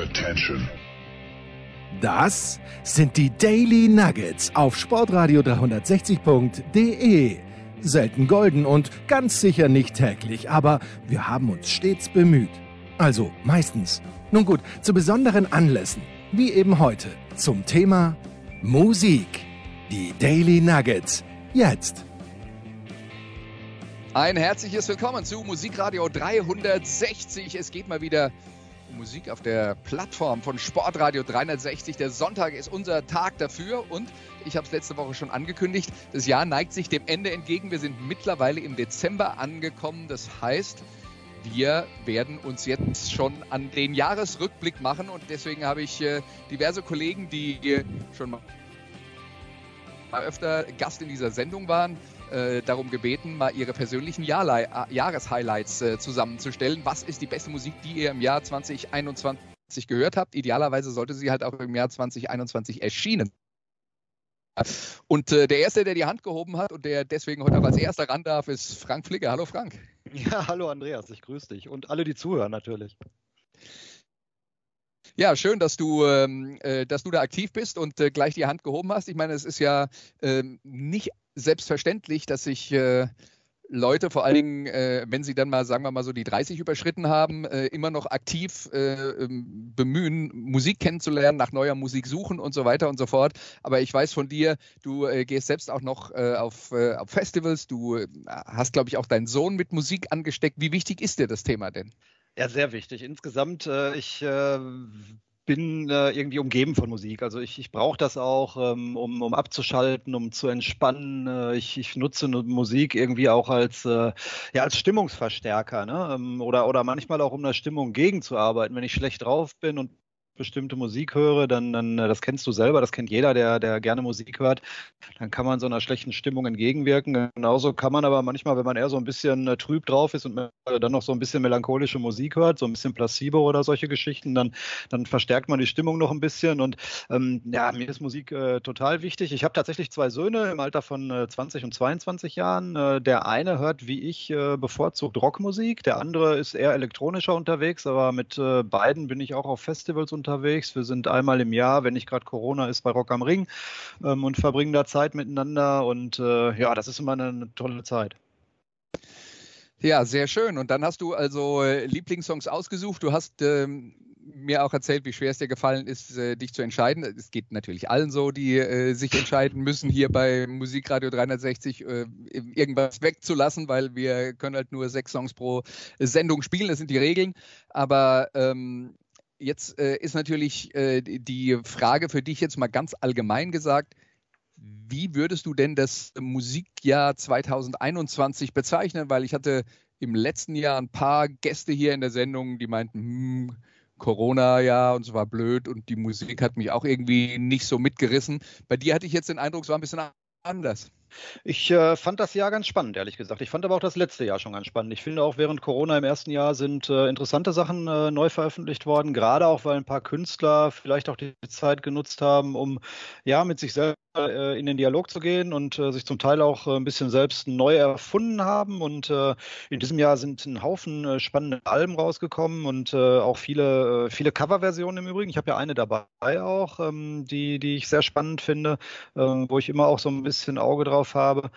Attention. Das sind die Daily Nuggets auf Sportradio 360.de. Selten golden und ganz sicher nicht täglich, aber wir haben uns stets bemüht. Also meistens. Nun gut, zu besonderen Anlässen, wie eben heute, zum Thema Musik. Die Daily Nuggets. Jetzt. Ein herzliches Willkommen zu Musikradio 360. Es geht mal wieder um Musik auf der Plattform von Sportradio 360. Der Sonntag ist unser Tag dafür und ich habe es letzte Woche schon angekündigt, das Jahr neigt sich dem Ende entgegen. Wir sind mittlerweile im Dezember angekommen. Das heißt, wir werden uns jetzt schon an den Jahresrückblick machen und deswegen habe ich äh, diverse Kollegen, die äh, schon mal öfter Gast in dieser Sendung waren, äh, darum gebeten, mal ihre persönlichen äh, Jahreshighlights äh, zusammenzustellen. Was ist die beste Musik, die ihr im Jahr 2021 gehört habt? Idealerweise sollte sie halt auch im Jahr 2021 erschienen. Und äh, der Erste, der die Hand gehoben hat und der deswegen heute auch als Erster ran darf, ist Frank Flicke. Hallo Frank. Ja, hallo Andreas, ich grüße dich und alle, die zuhören natürlich. Ja, schön, dass du, ähm, äh, dass du da aktiv bist und äh, gleich die Hand gehoben hast. Ich meine, es ist ja äh, nicht selbstverständlich, dass sich äh, Leute, vor allen Dingen, äh, wenn sie dann mal, sagen wir mal so, die 30 überschritten haben, äh, immer noch aktiv ähm, bemühen, Musik kennenzulernen, nach neuer Musik suchen und so weiter und so fort. Aber ich weiß von dir, du gehst selbst auch noch auf, auf Festivals, du hast, glaube ich, auch deinen Sohn mit Musik angesteckt. Wie wichtig ist dir das Thema denn? Ja, sehr wichtig. Insgesamt, äh, ich äh, bin äh, irgendwie umgeben von Musik. Also ich, ich brauche das auch, ähm, um, um abzuschalten, um zu entspannen. Äh, ich, ich nutze Musik irgendwie auch als, äh, ja, als Stimmungsverstärker, ne? Ähm, oder, oder manchmal auch um der Stimmung gegenzuarbeiten. Wenn ich schlecht drauf bin und bestimmte Musik höre, dann, dann, äh, das kennst du selber, das kennt jeder, der, der gerne Musik hört, dann kann man so einer schlechten Stimmung entgegenwirken. Genauso kann man aber manchmal, wenn man eher so ein bisschen äh, trüb drauf ist und dann noch so ein bisschen melancholische Musik hört, so ein bisschen Placebo oder solche Geschichten, dann, dann verstärkt man die Stimmung noch ein bisschen. Und ähm, ja, mir ist Musik äh, total wichtig. Ich habe tatsächlich zwei Söhne im Alter von äh, 20 und 22 Jahren. Äh, der eine hört wie ich äh, bevorzugt Rockmusik, der andere ist eher elektronischer unterwegs, aber mit beiden bin ich auch auf Festivals unterwegs unterwegs. Wir sind einmal im Jahr, wenn nicht gerade Corona ist, bei Rock am Ring ähm, und verbringen da Zeit miteinander. Und äh, ja, das ist immer eine, eine tolle Zeit. Ja, sehr schön. Und dann hast du also äh, Lieblingssongs ausgesucht. Du hast ähm, mir auch erzählt, wie schwer es dir gefallen ist, äh, dich zu entscheiden. Es geht natürlich allen so, die äh, sich entscheiden müssen, hier bei Musikradio 360 äh, irgendwas wegzulassen, weil wir können halt nur sechs Songs pro Sendung spielen. Das sind die Regeln. Aber ähm, Jetzt äh, ist natürlich äh, die Frage für dich jetzt mal ganz allgemein gesagt, wie würdest du denn das Musikjahr 2021 bezeichnen? Weil ich hatte im letzten Jahr ein paar Gäste hier in der Sendung, die meinten, hm, Corona ja und es war blöd und die Musik hat mich auch irgendwie nicht so mitgerissen. Bei dir hatte ich jetzt den Eindruck, es war ein bisschen anders. Ich äh, fand das Jahr ganz spannend, ehrlich gesagt. Ich fand aber auch das letzte Jahr schon ganz spannend. Ich finde auch während Corona im ersten Jahr sind äh, interessante Sachen äh, neu veröffentlicht worden, gerade auch, weil ein paar Künstler vielleicht auch die Zeit genutzt haben, um ja mit sich selber äh, in den Dialog zu gehen und äh, sich zum Teil auch äh, ein bisschen selbst neu erfunden haben. Und in diesem Jahr sind ein Haufen spannende Alben rausgekommen und auch viele, viele Coverversionen im Übrigen. Ich habe ja eine dabei auch, ähm, die, die ich sehr spannend finde, ähm, wo ich immer auch so ein bisschen Auge drauf habe.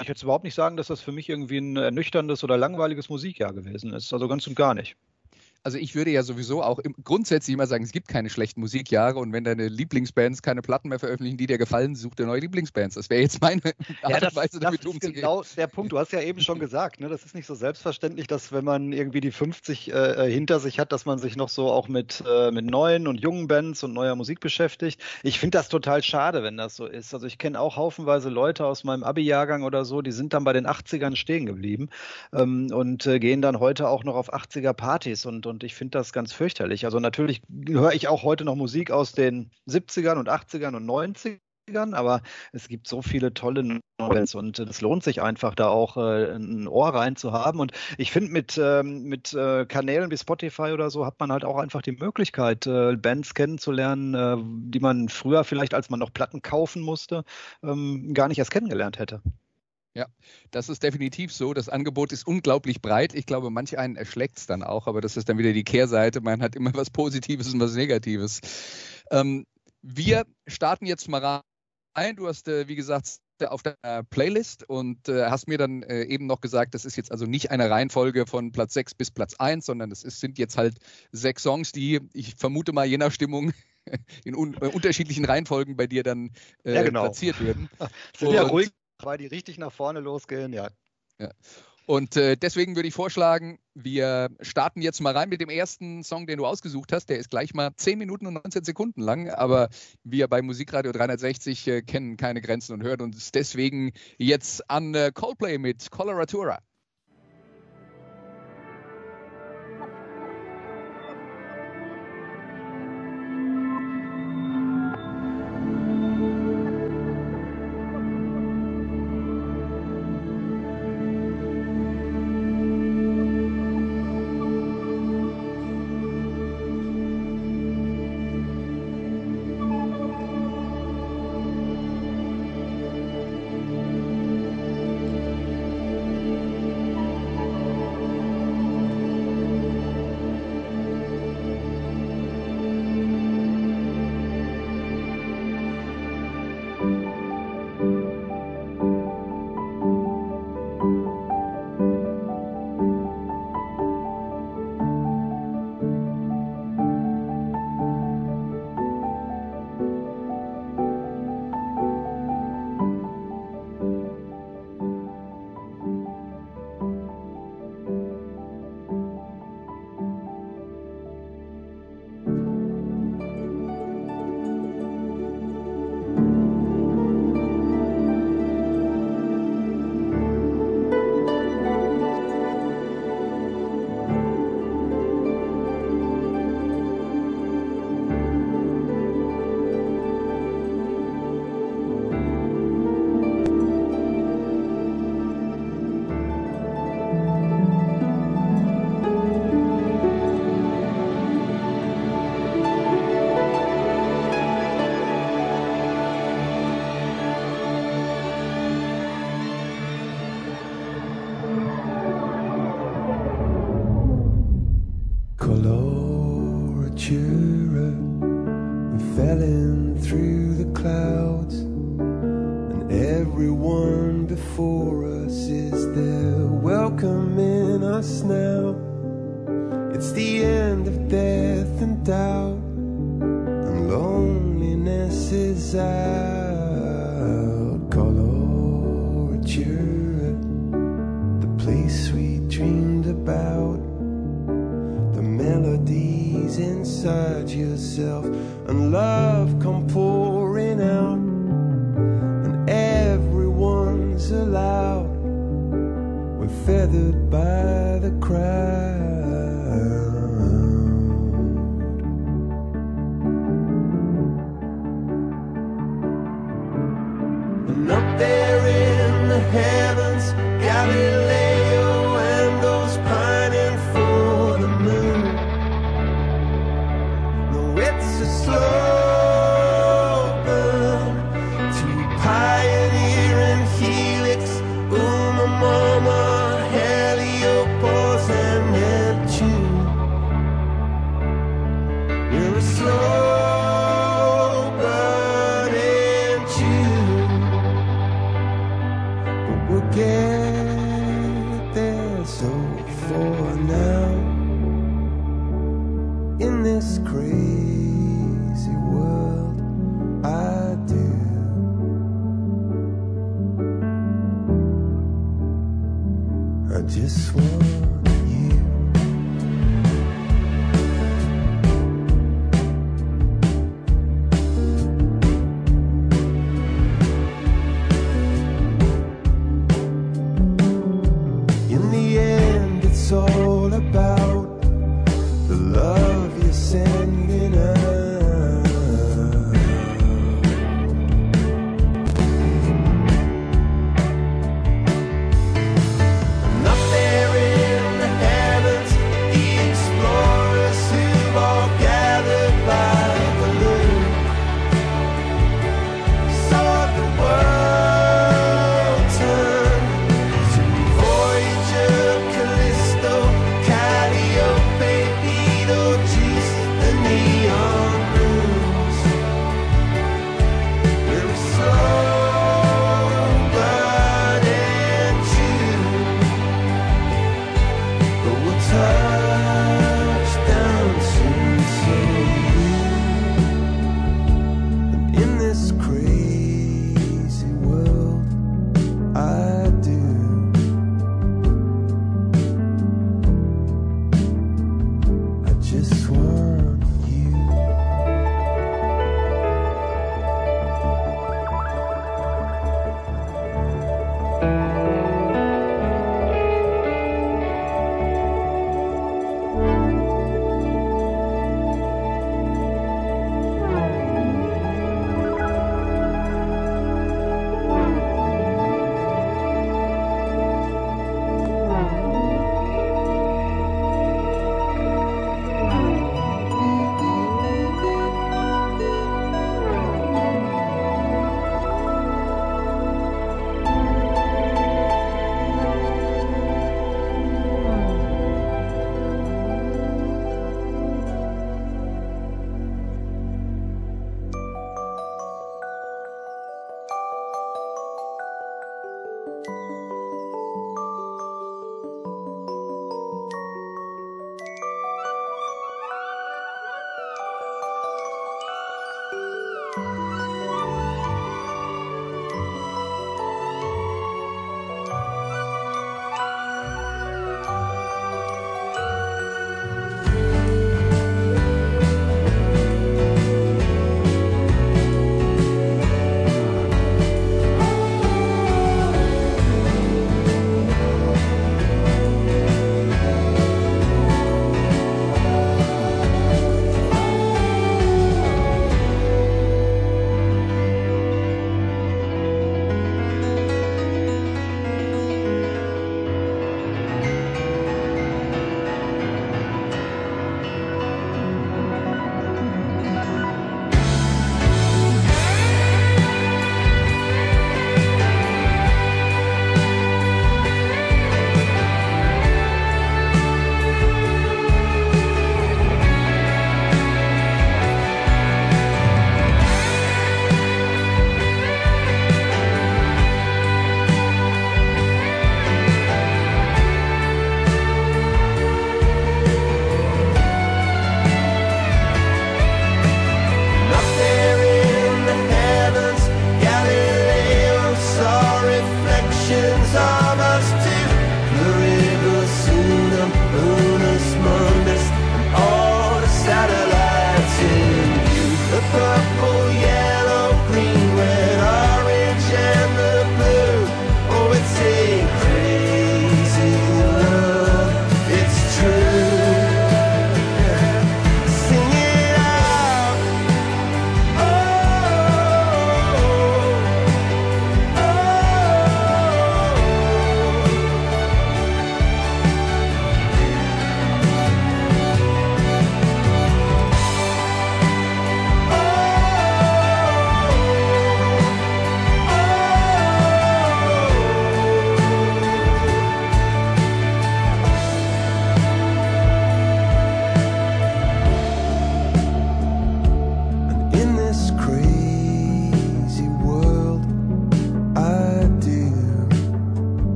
Ich würde überhaupt nicht sagen, dass das für mich irgendwie ein ernüchterndes oder langweiliges Musikjahr gewesen ist. Also ganz und gar nicht also ich würde ja sowieso auch im, grundsätzlich immer sagen, es gibt keine schlechten Musikjahre und wenn deine Lieblingsbands keine Platten mehr veröffentlichen, die dir gefallen, such dir neue Lieblingsbands. Das wäre jetzt meine Art ja, das, Weise, damit das ist genau der Punkt. Du hast ja eben schon gesagt, ne, das ist nicht so selbstverständlich, dass wenn man irgendwie die 50 äh, äh, hinter sich hat, dass man sich noch so auch mit, äh, mit neuen und jungen Bands und neuer Musik beschäftigt. Ich finde das total schade, wenn das so ist. Also ich kenne auch haufenweise Leute aus meinem Abi-Jahrgang oder so, die sind dann bei den 80ern stehen geblieben ähm, und äh, gehen dann heute auch noch auf 80er-Partys und, und ich finde das ganz fürchterlich. Also natürlich höre ich auch heute noch Musik aus den 70ern und 80ern und 90ern, aber es gibt so viele tolle Novels und es lohnt sich einfach, da auch äh, ein Ohr rein zu haben. Und ich finde, mit, ähm, mit äh, Kanälen wie Spotify oder so hat man halt auch einfach die Möglichkeit, äh, Bands kennenzulernen, äh, die man früher vielleicht, als man noch Platten kaufen musste, ähm, gar nicht erst kennengelernt hätte. Ja, das ist definitiv so. Das Angebot ist unglaublich breit. Ich glaube, manch einen erschlägt es dann auch, aber das ist dann wieder die Kehrseite. Man hat immer was Positives und was Negatives. Ähm, wir starten jetzt mal rein. Du hast, äh, wie gesagt, auf deiner Playlist und äh, hast mir dann äh, eben noch gesagt, das ist jetzt also nicht eine Reihenfolge von Platz 6 bis Platz 1, sondern es ist, sind jetzt halt sechs Songs, die ich vermute mal je nach Stimmung in un äh, unterschiedlichen Reihenfolgen bei dir dann äh, ja, genau. platziert werden. Sind ja ruhig weil die richtig nach vorne losgehen, ja. ja. Und äh, deswegen würde ich vorschlagen, wir starten jetzt mal rein mit dem ersten Song, den du ausgesucht hast. Der ist gleich mal 10 Minuten und 19 Sekunden lang, aber wir bei Musikradio 360 äh, kennen keine Grenzen und hören uns deswegen jetzt an äh, Coldplay mit Coloratura.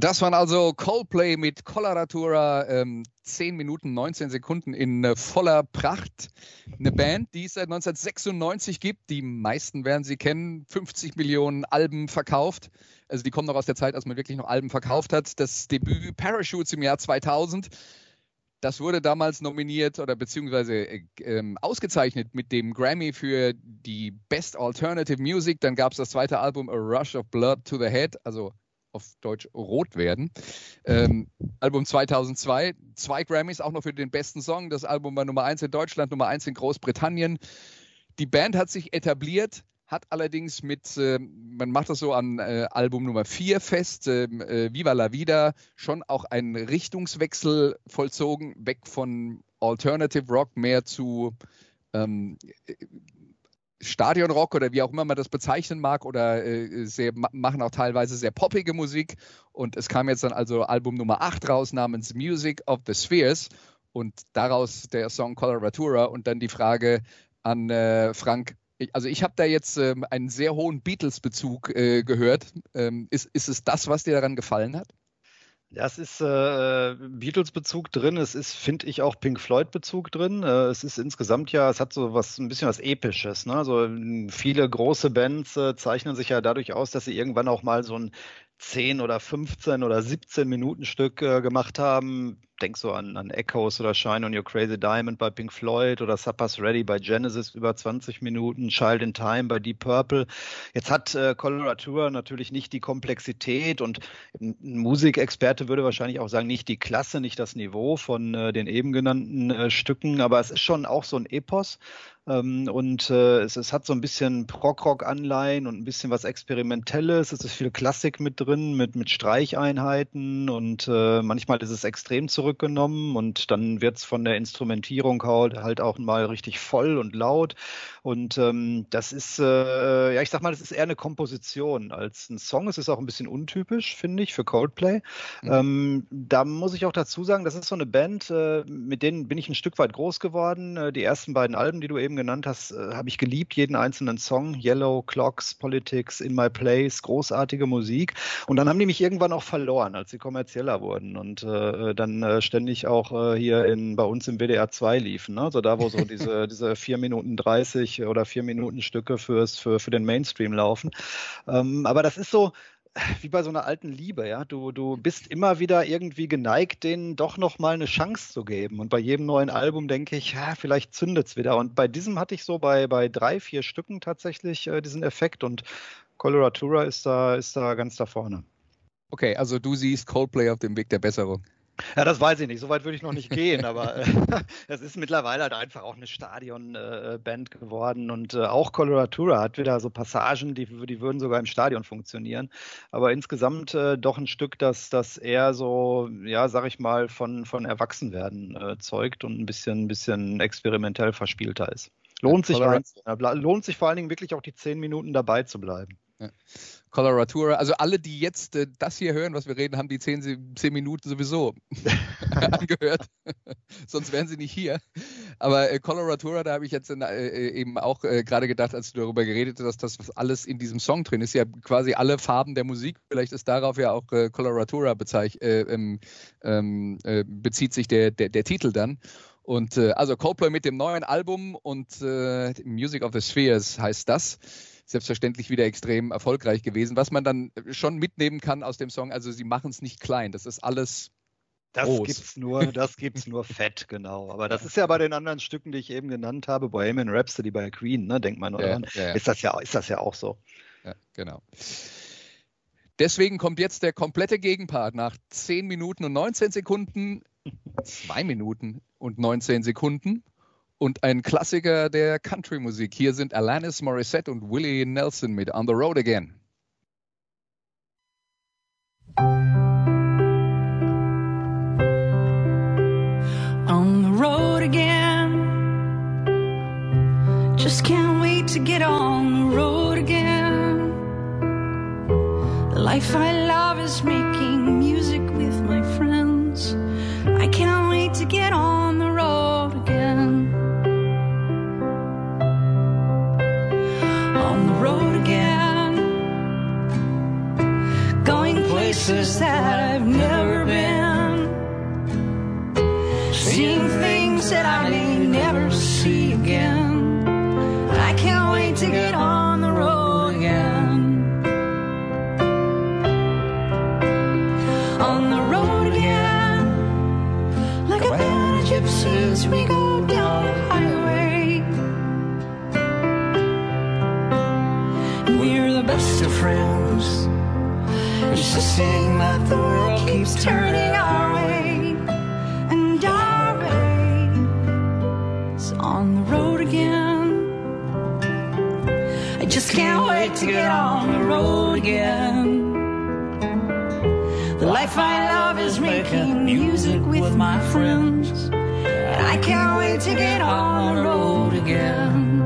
Das waren also Coldplay mit Coloratura, ähm, 10 Minuten 19 Sekunden in äh, voller Pracht. Eine Band, die es seit 1996 gibt. Die meisten werden sie kennen. 50 Millionen Alben verkauft. Also die kommen noch aus der Zeit, als man wirklich noch Alben verkauft hat. Das Debüt Parachutes im Jahr 2000. Das wurde damals nominiert oder beziehungsweise äh, ähm, ausgezeichnet mit dem Grammy für die Best Alternative Music. Dann gab es das zweite Album A Rush of Blood to the Head, also auf Deutsch rot werden. Ähm, Album 2002, zwei Grammys auch noch für den besten Song. Das Album war Nummer 1 in Deutschland, Nummer 1 in Großbritannien. Die Band hat sich etabliert, hat allerdings mit, äh, man macht das so an äh, Album Nummer 4 fest, ähm, äh, Viva la Vida, schon auch einen Richtungswechsel vollzogen, weg von Alternative Rock mehr zu ähm, Stadionrock oder wie auch immer man das bezeichnen mag oder äh, sehr, machen auch teilweise sehr poppige Musik. Und es kam jetzt dann also Album Nummer 8 raus namens Music of the Spheres und daraus der Song Coloratura und dann die Frage an äh, Frank. Also ich habe da jetzt ähm, einen sehr hohen Beatles-Bezug äh, gehört. Ähm, ist, ist es das, was dir daran gefallen hat? Ja, es ist äh, Beatles-Bezug drin, es ist, finde ich, auch Pink Floyd-Bezug drin. Äh, es ist insgesamt ja, es hat so was, ein bisschen was Episches. Ne? Also viele große Bands äh, zeichnen sich ja dadurch aus, dass sie irgendwann auch mal so ein 10 oder 15 oder 17 Minuten Stück äh, gemacht haben. Denk so an, an Echoes oder Shine on Your Crazy Diamond bei Pink Floyd oder Supper's Ready bei Genesis über 20 Minuten, Child in Time bei Deep Purple. Jetzt hat äh, Coloratura natürlich nicht die Komplexität und ein Musikexperte würde wahrscheinlich auch sagen, nicht die Klasse, nicht das Niveau von äh, den eben genannten äh, Stücken, aber es ist schon auch so ein Epos. Ähm, und äh, es, es, hat so ein bisschen Prog-Rock-Anleihen und ein bisschen was Experimentelles. Es ist viel Klassik mit drin, mit, mit Streicheinheiten und äh, manchmal ist es extrem zurückgenommen und dann wird es von der Instrumentierung halt, halt auch mal richtig voll und laut. Und ähm, das ist, äh, ja, ich sag mal, das ist eher eine Komposition als ein Song. Es ist auch ein bisschen untypisch, finde ich, für Coldplay. Mhm. Ähm, da muss ich auch dazu sagen, das ist so eine Band, äh, mit denen bin ich ein Stück weit groß geworden. Äh, die ersten beiden Alben, die du eben genannt hast, äh, habe ich geliebt, jeden einzelnen Song. Yellow, Clocks, Politics, In My Place, großartige Musik. Und dann haben die mich irgendwann auch verloren, als sie kommerzieller wurden und äh, dann äh, ständig auch hier in, bei uns im WDR 2 liefen. Ne? Also da, wo so diese, diese 4 Minuten 30 oder 4 Minuten Stücke fürs, für, für den Mainstream laufen. Ähm, aber das ist so, wie bei so einer alten Liebe, ja. Du, du bist immer wieder irgendwie geneigt, denen doch nochmal eine Chance zu geben. Und bei jedem neuen Album denke ich, ja, vielleicht zündet es wieder. Und bei diesem hatte ich so bei, bei drei, vier Stücken tatsächlich äh, diesen Effekt und Coloratura ist da, ist da ganz da vorne. Okay, also du siehst Coldplay auf dem Weg der Besserung. Ja, das weiß ich nicht. So weit würde ich noch nicht gehen, aber äh, es ist mittlerweile halt einfach auch eine Stadionband äh, geworden und äh, auch Coloratura hat wieder so Passagen, die, die würden sogar im Stadion funktionieren. Aber insgesamt äh, doch ein Stück, das, das eher so, ja, sag ich mal, von, von Erwachsenwerden äh, zeugt und ein bisschen, ein bisschen experimentell verspielter ist. Lohnt sich, rein, lohnt sich vor allen Dingen wirklich auch die zehn Minuten dabei zu bleiben. Coloratura. Also alle, die jetzt äh, das hier hören, was wir reden, haben die zehn, zehn Minuten sowieso angehört. Sonst wären sie nicht hier. Aber äh, Coloratura, da habe ich jetzt äh, äh eben auch äh, gerade gedacht, als du darüber geredet hast, dass das alles in diesem Song drin ist. Ja, quasi alle Farben der Musik. Vielleicht ist darauf ja auch äh, Coloratura ähm, ähm, bezieht sich der, der, der Titel dann. Und also Coldplay mit dem neuen Album und Music of the Spheres heißt das selbstverständlich wieder extrem erfolgreich gewesen. Was man dann schon mitnehmen kann aus dem Song, also sie machen es nicht klein, das ist alles das groß. gibt's nur, das gibt's nur fett, genau. Aber das ist ja bei den anderen Stücken, die ich eben genannt habe, Bohemian Rhapsody bei Queen, ne, denkt man daran, ja, ja. ist das ja, ist das ja auch so. Ja, genau. Deswegen kommt jetzt der komplette Gegenpart nach 10 Minuten und 19 Sekunden, 2 Minuten und 19 Sekunden und ein Klassiker der Country-Musik. Hier sind Alanis Morissette und Willie Nelson mit On the Road Again. On the road again. Just can't wait to get on the road again. The life I love is making music with my friends. I can't wait to get on places that I've never been. Seeing things that I may never see again. I can't wait to get on the road again. On the road again. Like a band of gypsies, we go down the highway. We're the best of friends. Just to sing that the world keeps turning our way, and our way is on the road again. I just can't wait to get on the road again. The life I love is making music with my friends, and I can't wait to get on the road again.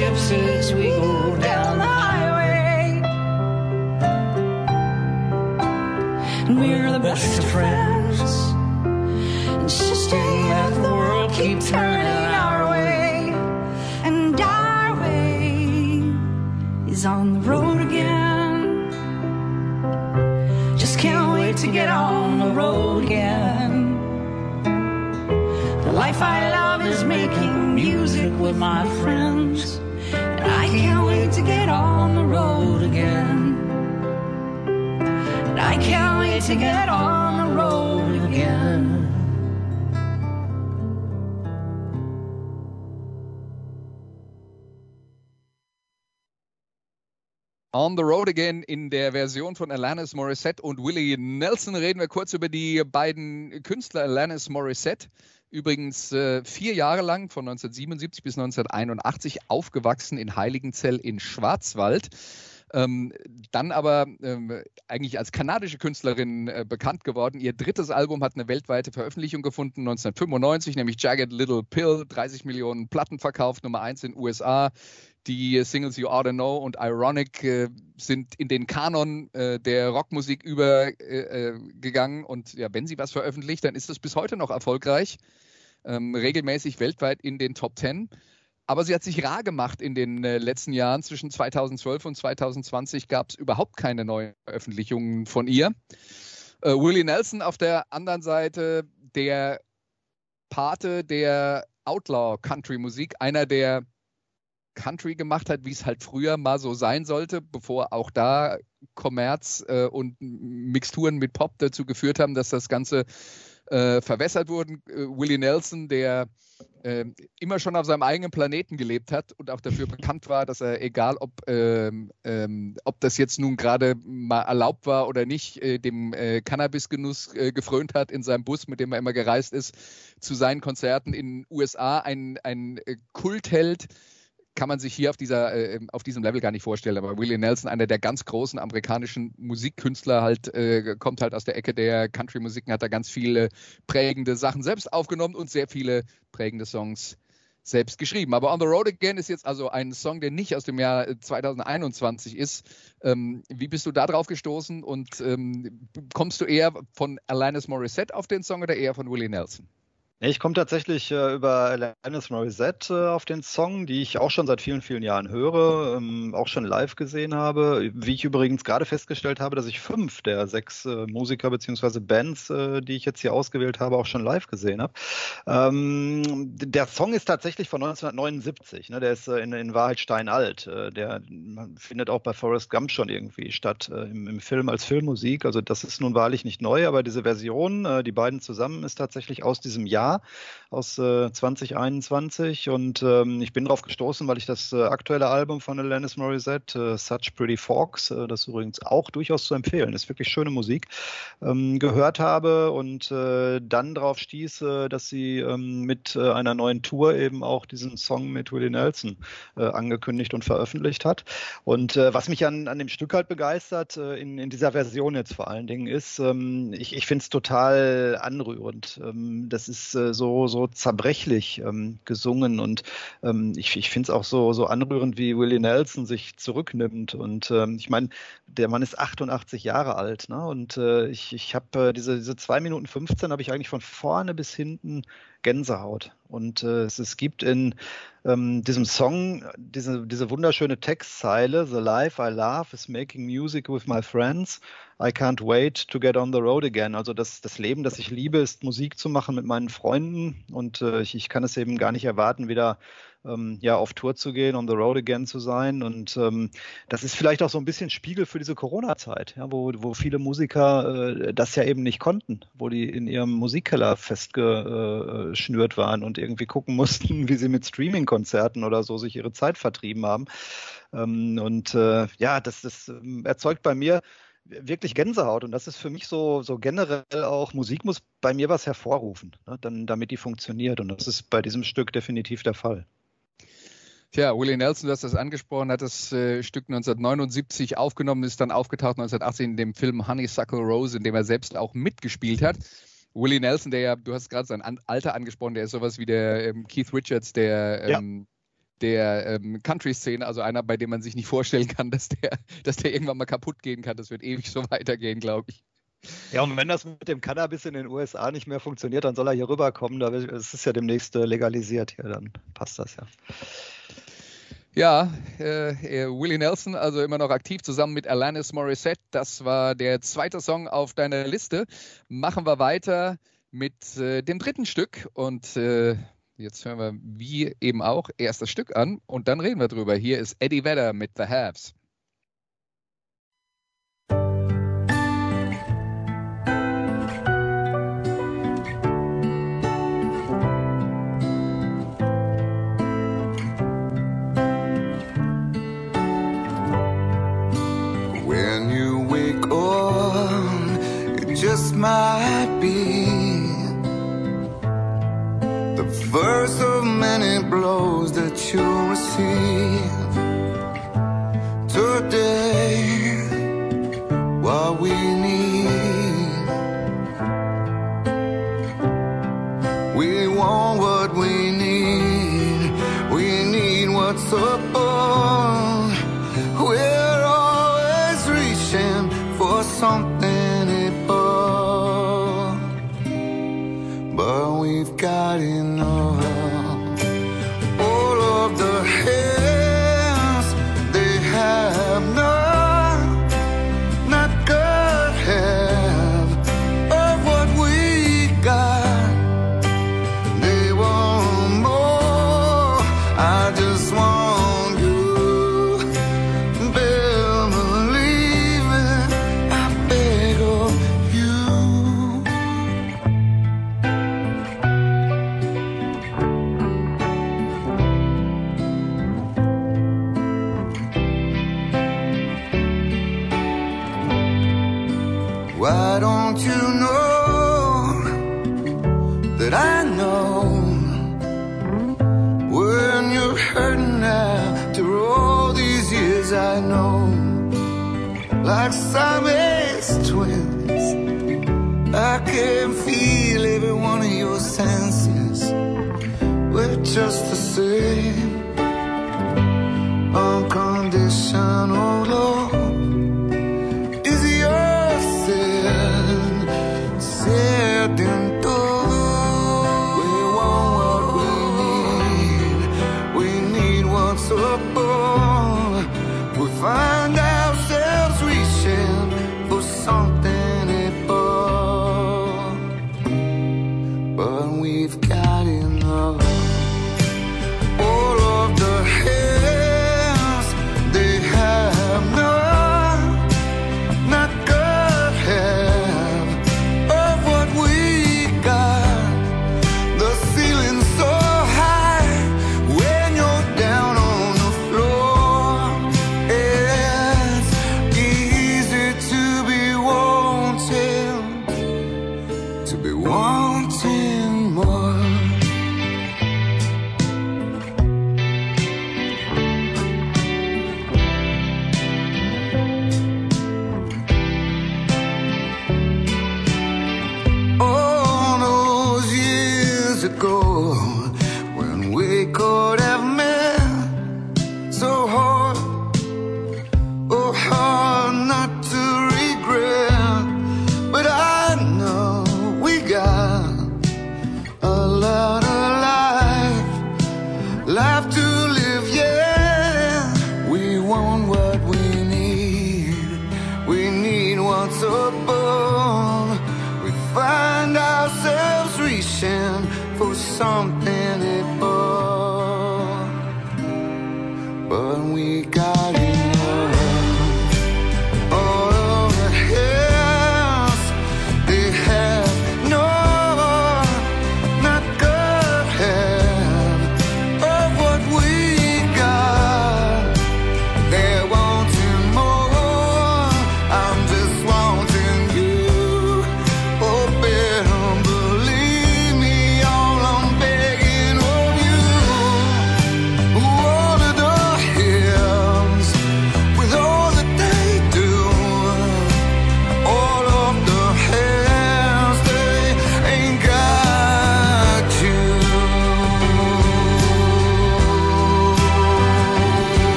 Gypsies, we go down the highway. And we're the best of friends. Just that the world keeps turning our way. And our way is on the road again. Just can't wait to get on the road again. The life I love is making music with my friends. Get on the road again. I can't wait to get on the road again. On the Road Again in der Version von Alanis Morissette und Willie Nelson reden wir kurz über die beiden Künstler Alanis Morissette übrigens äh, vier Jahre lang, von 1977 bis 1981, aufgewachsen in Heiligenzell in Schwarzwald. Ähm, dann aber ähm, eigentlich als kanadische Künstlerin äh, bekannt geworden. Ihr drittes Album hat eine weltweite Veröffentlichung gefunden, 1995, nämlich Jagged Little Pill, 30 Millionen Platten verkauft, Nummer 1 in den USA. Die Singles You Oughta Know und Ironic äh, sind in den Kanon äh, der Rockmusik übergegangen. Äh, und ja, wenn sie was veröffentlicht, dann ist das bis heute noch erfolgreich. Ähm, regelmäßig weltweit in den Top Ten. Aber sie hat sich rar gemacht in den äh, letzten Jahren. Zwischen 2012 und 2020 gab es überhaupt keine neuen Veröffentlichungen von ihr. Äh, Willie Nelson auf der anderen Seite, der Pate der Outlaw Country Musik, einer der Country gemacht hat, wie es halt früher mal so sein sollte, bevor auch da Kommerz äh, und Mixturen mit Pop dazu geführt haben, dass das Ganze äh, verwässert wurde. Äh, Willie Nelson, der äh, immer schon auf seinem eigenen Planeten gelebt hat und auch dafür bekannt war, dass er, egal ob, ähm, ähm, ob das jetzt nun gerade mal erlaubt war oder nicht, äh, dem äh, Cannabisgenuss äh, gefrönt hat in seinem Bus, mit dem er immer gereist ist, zu seinen Konzerten in den USA, ein, ein Kultheld kann man sich hier auf, dieser, äh, auf diesem Level gar nicht vorstellen. Aber Willie Nelson, einer der ganz großen amerikanischen Musikkünstler, halt, äh, kommt halt aus der Ecke der Country-Musiken, hat da ganz viele prägende Sachen selbst aufgenommen und sehr viele prägende Songs selbst geschrieben. Aber On the Road Again ist jetzt also ein Song, der nicht aus dem Jahr 2021 ist. Ähm, wie bist du da drauf gestoßen und ähm, kommst du eher von Alanis Morissette auf den Song oder eher von Willie Nelson? Ich komme tatsächlich äh, über Alanis Morissette äh, auf den Song, die ich auch schon seit vielen, vielen Jahren höre, ähm, auch schon live gesehen habe. Wie ich übrigens gerade festgestellt habe, dass ich fünf der sechs äh, Musiker bzw. Bands, äh, die ich jetzt hier ausgewählt habe, auch schon live gesehen habe. Ähm, der Song ist tatsächlich von 1979. Ne? Der ist äh, in, in, Wahrheit steinalt. Äh, der findet auch bei Forrest Gump schon irgendwie statt im, im, Film als Filmmusik. Also das ist nun wahrlich nicht neu, aber diese Version, die beiden zusammen, ist tatsächlich aus diesem Jahr Jahr aus äh, 2021 und ähm, ich bin darauf gestoßen, weil ich das äh, aktuelle Album von Alanis Morissette, äh, Such Pretty Fox, äh, das übrigens auch durchaus zu empfehlen, ist wirklich schöne Musik, ähm, gehört habe und äh, dann darauf stieß, dass sie ähm, mit äh, einer neuen Tour eben auch diesen Song mit Willie Nelson angekündigt und veröffentlicht hat. Und was mich an, an dem Stück halt begeistert, in, in dieser Version jetzt vor allen Dingen, ist, ähm, ich, ich finde es total anrührend. Ähm, das ist so, so zerbrechlich ähm, gesungen und ähm, ich, ich finde es auch so, so anrührend, wie Willie Nelson sich zurücknimmt. Und ähm, ich meine, der Mann ist 88 Jahre alt ne? und äh, ich, ich habe äh, diese, diese 2 Minuten 15 habe ich eigentlich von vorne bis hinten Gänsehaut. Und äh, es, es gibt in ähm, diesem Song diese, diese wunderschöne Textzeile, The life I love is making music with my friends. I can't wait to get on the road again. Also das, das Leben, das ich liebe, ist Musik zu machen mit meinen Freunden. Und äh, ich, ich kann es eben gar nicht erwarten, wieder ähm, ja, auf Tour zu gehen, on the road again zu sein. Und ähm, das ist vielleicht auch so ein bisschen Spiegel für diese Corona-Zeit, ja, wo, wo viele Musiker äh, das ja eben nicht konnten, wo die in ihrem Musikkeller festgeschnürt waren und irgendwie gucken mussten, wie sie mit Streaming-Konzerten oder so sich ihre Zeit vertrieben haben. Ähm, und äh, ja, das, das ähm, erzeugt bei mir wirklich Gänsehaut und das ist für mich so, so generell auch, Musik muss bei mir was hervorrufen, ne, dann, damit die funktioniert und das ist bei diesem Stück definitiv der Fall. Tja, Willie Nelson, du hast das angesprochen, hat das äh, Stück 1979 aufgenommen, ist dann aufgetaucht 1918 in dem Film Honeysuckle Rose, in dem er selbst auch mitgespielt hat. Willie Nelson, der ja, du hast gerade sein Alter angesprochen, der ist sowas wie der ähm, Keith Richards der, ähm, der ähm, Country-Szene, also einer, bei dem man sich nicht vorstellen kann, dass der, dass der irgendwann mal kaputt gehen kann. Das wird ewig so weitergehen, glaube ich. Ja, und wenn das mit dem Cannabis in den USA nicht mehr funktioniert, dann soll er hier rüberkommen. Es ist ja demnächst äh, legalisiert hier, dann passt das ja. Ja, äh, äh, Willie Nelson, also immer noch aktiv zusammen mit Alanis Morissette. Das war der zweite Song auf deiner Liste. Machen wir weiter mit äh, dem dritten Stück und äh, jetzt hören wir wie eben auch erst das Stück an und dann reden wir drüber. Hier ist Eddie Vedder mit The Haves. might be first of many blows that you'll receive just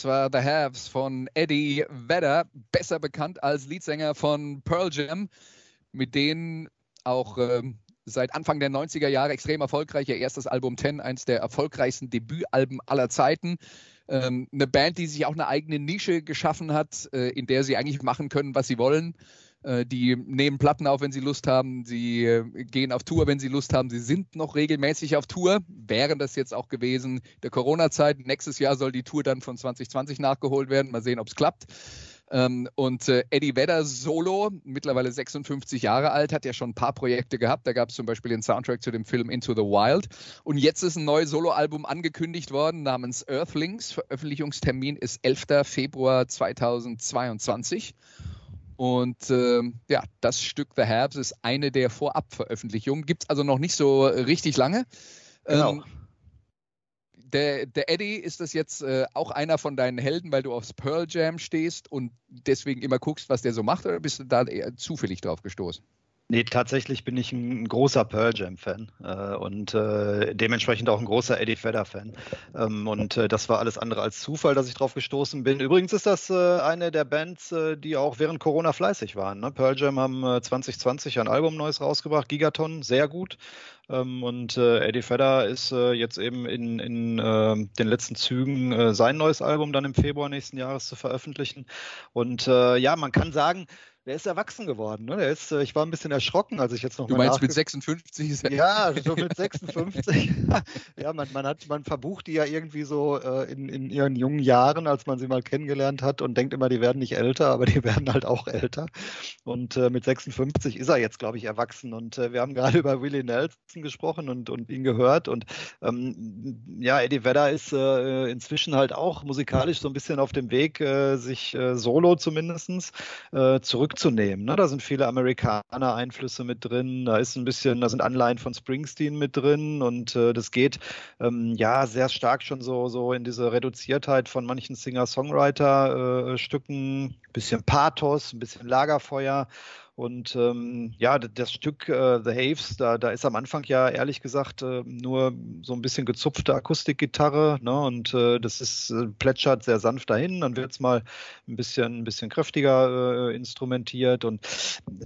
Das war The Haves von Eddie Vedder, besser bekannt als Leadsänger von Pearl Jam, mit denen auch ähm, seit Anfang der 90er Jahre extrem erfolgreich. Ihr erstes Album Ten, eins der erfolgreichsten Debütalben aller Zeiten. Ähm, eine Band, die sich auch eine eigene Nische geschaffen hat, äh, in der sie eigentlich machen können, was sie wollen. Äh, die nehmen Platten auf, wenn sie Lust haben. Sie äh, gehen auf Tour, wenn sie Lust haben. Sie sind noch regelmäßig auf Tour. Wären das jetzt auch gewesen der Corona-Zeit. Nächstes Jahr soll die Tour dann von 2020 nachgeholt werden. Mal sehen, ob es klappt. Ähm, und äh, Eddie Vedder solo, mittlerweile 56 Jahre alt, hat ja schon ein paar Projekte gehabt. Da gab es zum Beispiel den Soundtrack zu dem Film Into the Wild. Und jetzt ist ein neues Soloalbum angekündigt worden namens Earthlings. Veröffentlichungstermin ist 11. Februar 2022. Und ähm, ja, das Stück The Herbs ist eine der Vorabveröffentlichungen. Gibt es also noch nicht so richtig lange. Genau. Ähm, der, der Eddie ist das jetzt äh, auch einer von deinen Helden, weil du aufs Pearl Jam stehst und deswegen immer guckst, was der so macht, oder bist du da eher zufällig drauf gestoßen? Nee, tatsächlich bin ich ein großer Pearl Jam-Fan äh, und äh, dementsprechend auch ein großer Eddie Vedder-Fan. Ähm, und äh, das war alles andere als Zufall, dass ich drauf gestoßen bin. Übrigens ist das äh, eine der Bands, äh, die auch während Corona fleißig waren. Ne? Pearl Jam haben äh, 2020 ein Album Neues rausgebracht, Gigaton, sehr gut. Ähm, und äh, Eddie Vedder ist äh, jetzt eben in, in äh, den letzten Zügen, äh, sein neues Album dann im Februar nächsten Jahres zu veröffentlichen. Und äh, ja, man kann sagen, der ist erwachsen geworden. Ne? Der ist, äh, ich war ein bisschen erschrocken, als ich jetzt noch Du mal meinst mit 56 ist er Ja, so mit 56. ja, man, man, hat, man verbucht die ja irgendwie so äh, in, in ihren jungen Jahren, als man sie mal kennengelernt hat und denkt immer, die werden nicht älter, aber die werden halt auch älter. Und äh, mit 56 ist er jetzt, glaube ich, erwachsen. Und äh, wir haben gerade über Willie Nelson gesprochen und, und ihn gehört. Und ähm, ja, Eddie Vedder ist äh, inzwischen halt auch musikalisch so ein bisschen auf dem Weg, äh, sich solo zumindest äh, zurückzunehmen. Ne? Da sind viele Amerikaner-Einflüsse mit drin, da ist ein bisschen, da sind Anleihen von Springsteen mit drin und äh, das geht ähm, ja sehr stark schon so, so in diese Reduziertheit von manchen Singer-Songwriter-Stücken, äh, bisschen Pathos, ein bisschen Lagerfeuer. Und ähm, ja, das Stück äh, The Haves, da, da ist am Anfang ja ehrlich gesagt äh, nur so ein bisschen gezupfte Akustikgitarre. Ne? Und äh, das ist äh, plätschert sehr sanft dahin. Dann wird es mal ein bisschen, ein bisschen kräftiger äh, instrumentiert und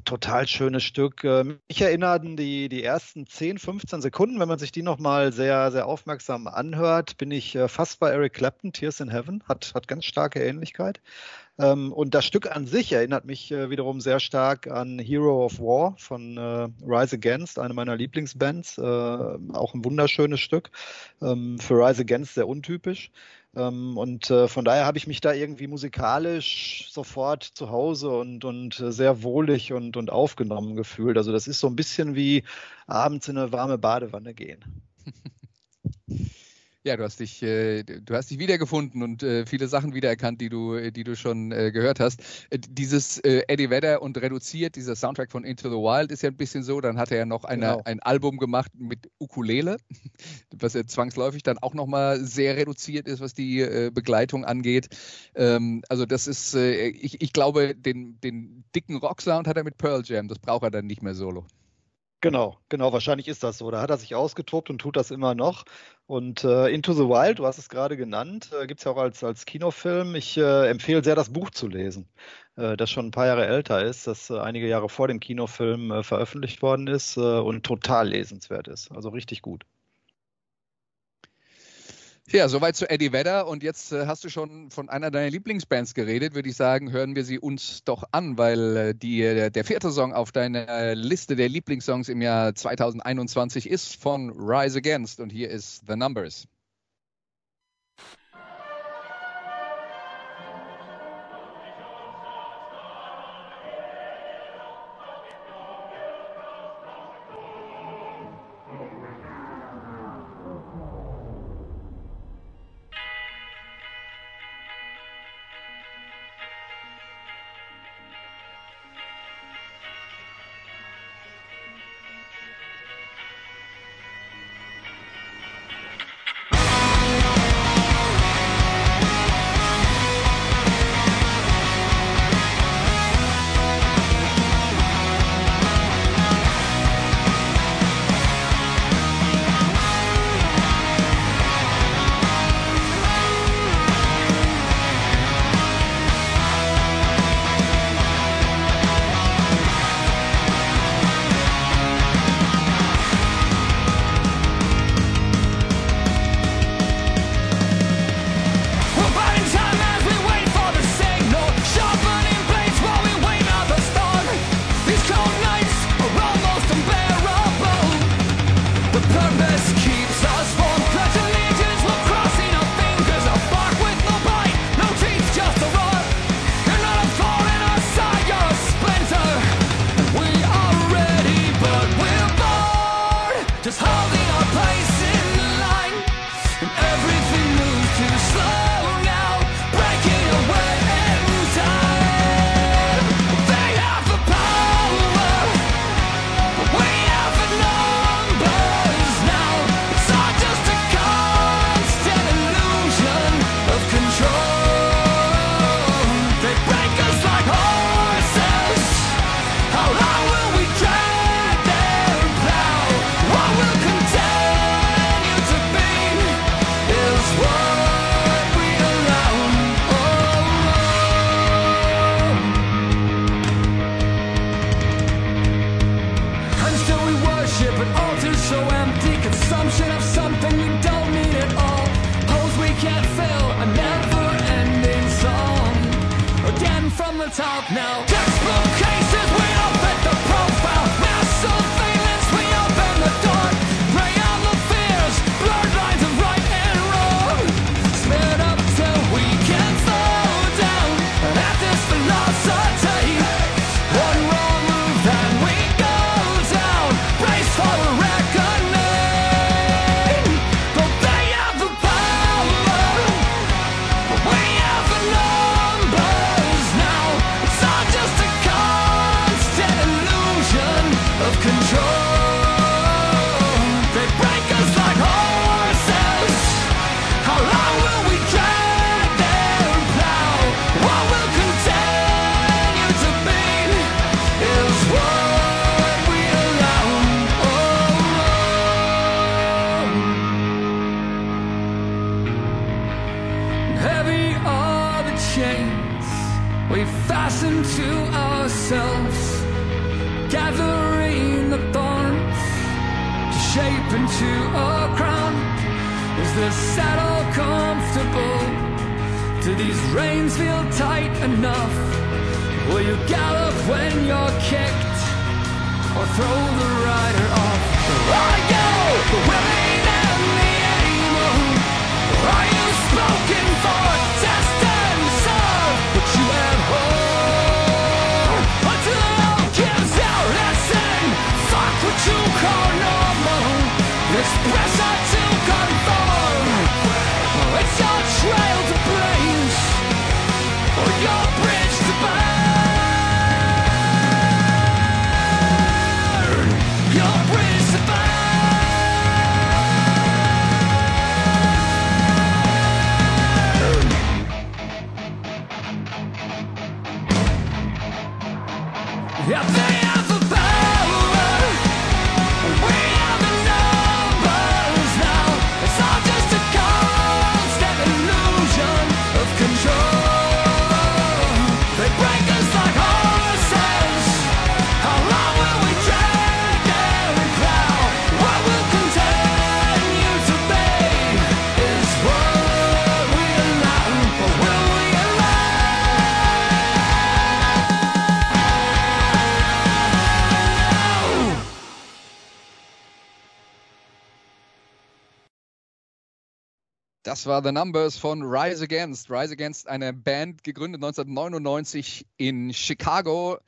total schönes Stück. Äh, mich erinnerten die, die ersten 10, 15 Sekunden, wenn man sich die nochmal sehr, sehr aufmerksam anhört, bin ich fast bei Eric Clapton, Tears in Heaven, hat, hat ganz starke Ähnlichkeit. Ähm, und das Stück an sich erinnert mich äh, wiederum sehr stark an Hero of War von äh, Rise Against, eine meiner Lieblingsbands. Äh, auch ein wunderschönes Stück. Ähm, für Rise Against sehr untypisch. Ähm, und von daher habe ich mich da irgendwie musikalisch sofort zu Hause und, und sehr wohlig und, und aufgenommen gefühlt. Also das ist so ein bisschen wie abends in eine warme Badewanne gehen. Ja, du hast dich, äh, du hast dich wiedergefunden und äh, viele Sachen wiedererkannt, die du, die du schon äh, gehört hast. Äh, dieses äh, Eddie Vedder und reduziert, dieser Soundtrack von Into the Wild ist ja ein bisschen so. Dann hat er ja noch eine, Genau. ein Album gemacht mit Ukulele, was ja zwangsläufig dann auch nochmal sehr reduziert ist, was die äh, Begleitung angeht. Ähm, also das ist, äh, ich, ich glaube, den, den dicken Rocksound hat er mit Pearl Jam. Das braucht er dann nicht mehr solo. Genau, genau, wahrscheinlich ist das so. Da hat er sich ausgetobt und tut das immer noch. Und äh, Into the Wild, du hast es gerade genannt, äh, gibt es ja auch als, als Kinofilm. Ich äh, empfehle sehr, das Buch zu lesen, äh, das schon ein paar Jahre älter ist, das äh, einige Jahre vor dem Kinofilm äh, veröffentlicht worden ist äh, und total lesenswert ist. Also richtig gut. Ja, soweit zu Eddie Vedder. Und jetzt äh, hast du schon von einer deiner Lieblingsbands geredet, würde ich sagen, hören wir sie uns doch an, weil äh, die, der, der vierte Song auf deiner äh, Liste der Lieblingssongs im Jahr 2021 ist von Rise Against und hier ist The Numbers. Das war The Numbers von Rise Against. Rise Against, eine Band gegründet 1999 in Chicago.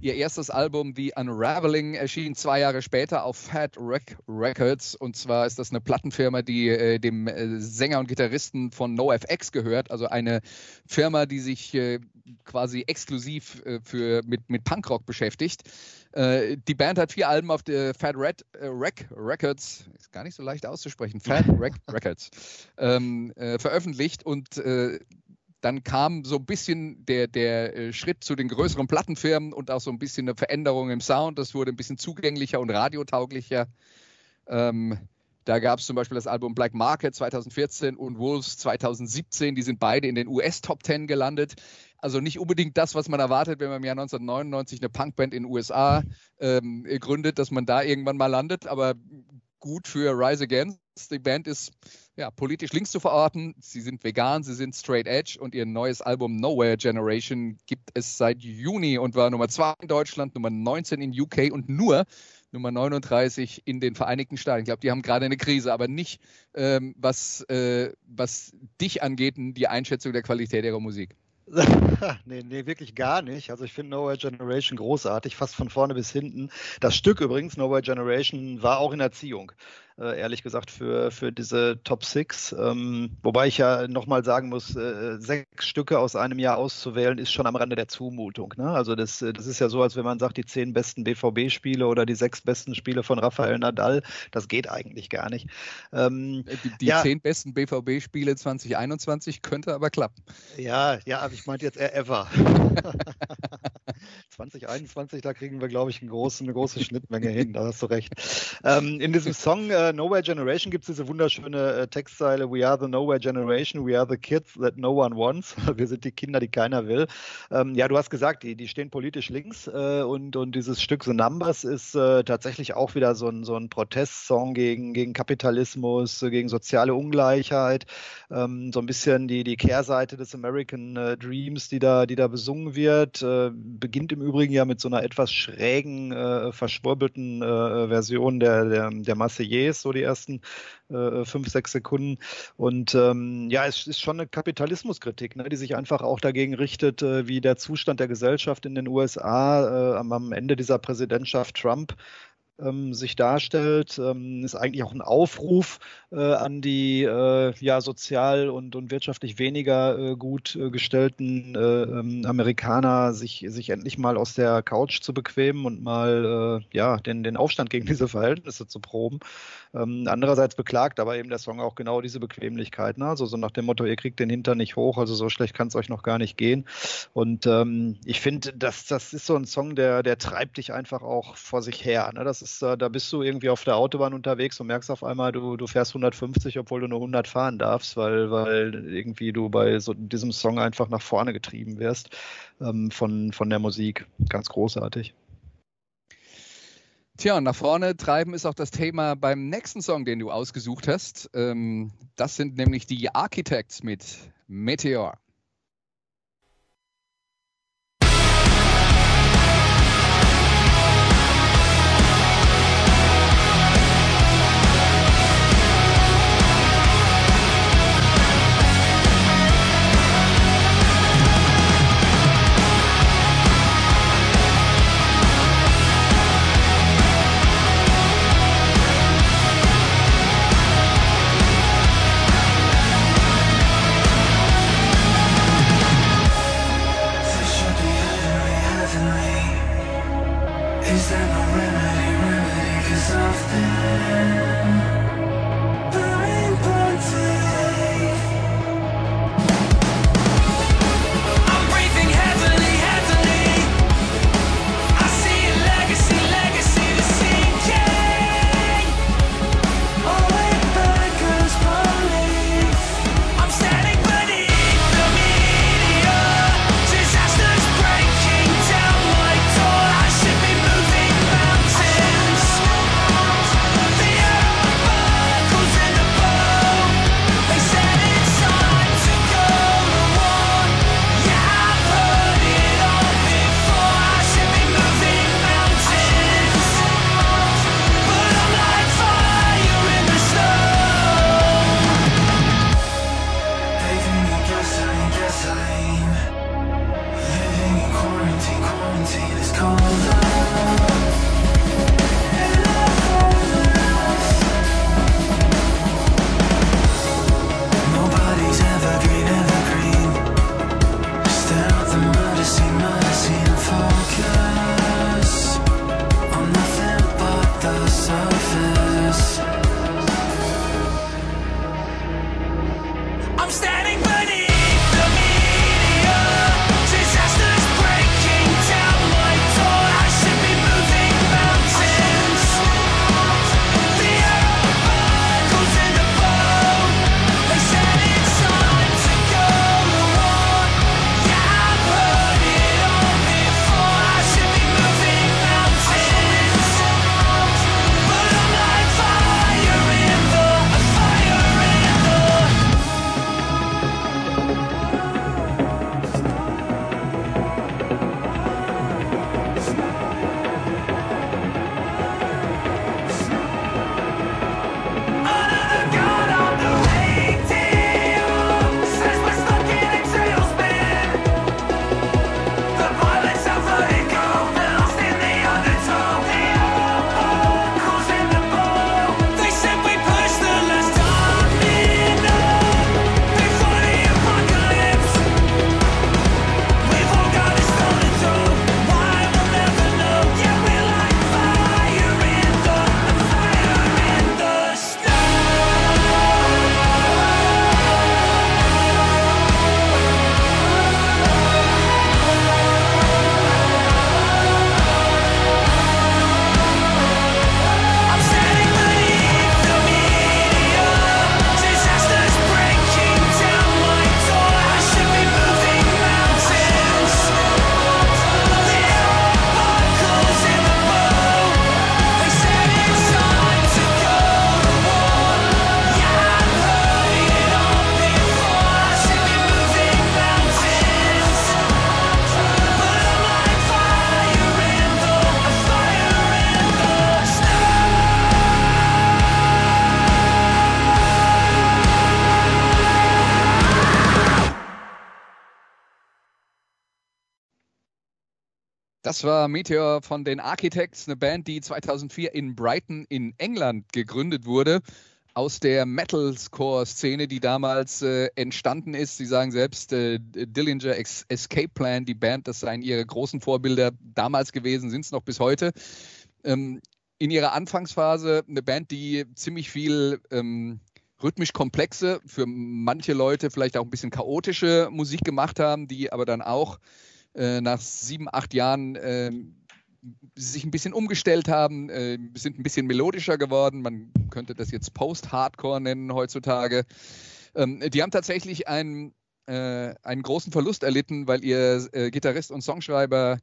Ihr erstes Album The Unraveling erschien zwei Jahre später auf Fat Wreck Records. Und zwar ist das eine Plattenfirma, die äh, dem äh, Sänger und Gitarristen von NoFX gehört. Also eine Firma, die sich äh, quasi exklusiv äh, für, mit, mit Punkrock beschäftigt. Äh, die Band hat vier Alben auf der Fat Red äh, Rec Records, ist gar nicht so leicht auszusprechen, Fat Rec Records, ähm, äh, veröffentlicht und äh, dann kam so ein bisschen der, der äh, Schritt zu den größeren Plattenfirmen und auch so ein bisschen eine Veränderung im Sound. Das wurde ein bisschen zugänglicher und radiotauglicher. Ähm, da gab es zum Beispiel das Album Black Market 2014 und Wolves 2017. Die sind beide in den US Top 10 gelandet. Also nicht unbedingt das, was man erwartet, wenn man im Jahr 1999 eine Punkband in den USA ähm, gründet, dass man da irgendwann mal landet. Aber gut für Rise Against. Die Band ist ja, politisch links zu verorten. Sie sind vegan, sie sind straight edge und ihr neues Album Nowhere Generation gibt es seit Juni und war Nummer 2 in Deutschland, Nummer 19 in UK und nur Nummer 39 in den Vereinigten Staaten. Ich glaube, die haben gerade eine Krise, aber nicht, ähm, was, äh, was dich angeht, die Einschätzung der Qualität ihrer Musik. nee, nee, wirklich gar nicht. Also ich finde Nowhere Generation großartig, fast von vorne bis hinten. Das Stück übrigens, Nowhere Generation, war auch in Erziehung. Äh, ehrlich gesagt, für, für diese Top Six. Ähm, wobei ich ja nochmal sagen muss, äh, sechs Stücke aus einem Jahr auszuwählen, ist schon am Rande der Zumutung. Ne? Also das, äh, das ist ja so, als wenn man sagt, die zehn besten BVB-Spiele oder die sechs besten Spiele von Rafael Nadal. Das geht eigentlich gar nicht. Ähm, Die, die Ja. zehn besten BVB-Spiele 2021 könnte aber klappen. Ja, ja, aber ich meinte jetzt ever. 2021, da kriegen wir, glaube ich, einen großen, eine große Schnittmenge hin, da hast du recht. Ähm, in diesem Song äh, Nowhere Generation gibt es diese wunderschöne äh, Textzeile We are the Nowhere Generation, we are the kids that no one wants. Wir sind die Kinder, die keiner will. Ähm, ja, du hast gesagt, die, die stehen politisch links äh, und, und dieses Stück The Numbers ist äh, tatsächlich auch wieder so ein, so ein Protestsong gegen, gegen Kapitalismus, gegen soziale Ungleichheit, ähm, so ein bisschen die, die Kehrseite des American äh, Dreams, die da, die da besungen wird. Äh, beginnt im Übrigen ja mit so einer etwas schrägen, äh, verschwurbelten äh, Version der, der, der Marseillaise, so die ersten äh, fünf, sechs Sekunden. Und ähm, ja, es ist schon eine Kapitalismuskritik, ne, die sich einfach auch dagegen richtet, äh, wie der Zustand der Gesellschaft in den USA äh, am, am Ende dieser Präsidentschaft Trump ähm, sich darstellt. Ähm, ist eigentlich auch ein Aufruf äh, an die äh, ja, sozial und, und wirtschaftlich weniger äh, gut äh, gestellten äh, ähm, Amerikaner, sich, sich endlich mal aus der Couch zu bequemen und mal äh, ja, den, den Aufstand gegen diese Verhältnisse zu proben. Ähm, andererseits beklagt aber eben der Song auch genau diese Bequemlichkeit. Ne? Also so nach dem Motto, ihr kriegt den Hintern nicht hoch, also so schlecht kann es euch noch gar nicht gehen. Und ähm, ich finde, das, das ist so ein Song, der, der treibt dich einfach auch vor sich her. Ne? Das ist, äh, da bist du irgendwie auf der Autobahn unterwegs und merkst auf einmal, du, du fährst 150, obwohl du nur 100 fahren darfst, weil, weil irgendwie du bei so diesem Song einfach nach vorne getrieben wirst ähm, von, von der Musik. Ganz großartig. Tja, und nach vorne treiben ist auch das Thema beim nächsten Song, den du ausgesucht hast. Ähm, das sind nämlich die Architects mit Meteor. Das war Meteor von den Architects, eine Band, die 2004 in Brighton in England gegründet wurde. Aus der Metalscore-Szene, die damals äh, entstanden ist. Sie sagen selbst, äh, Dillinger Ex Escape Plan, die Band, das seien ihre großen Vorbilder damals gewesen, sind es noch bis heute. Ähm, in ihrer Anfangsphase eine Band, die ziemlich viel ähm, rhythmisch komplexe, für manche Leute vielleicht auch ein bisschen chaotische Musik gemacht haben, die aber dann auch äh, nach sieben, acht Jahren äh, sich ein bisschen umgestellt haben, äh, sind ein bisschen melodischer geworden. Man könnte das jetzt Post-Hardcore nennen heutzutage. Ähm, die haben tatsächlich einen, äh, einen großen Verlust erlitten, weil ihr äh, Gitarrist und Songschreiber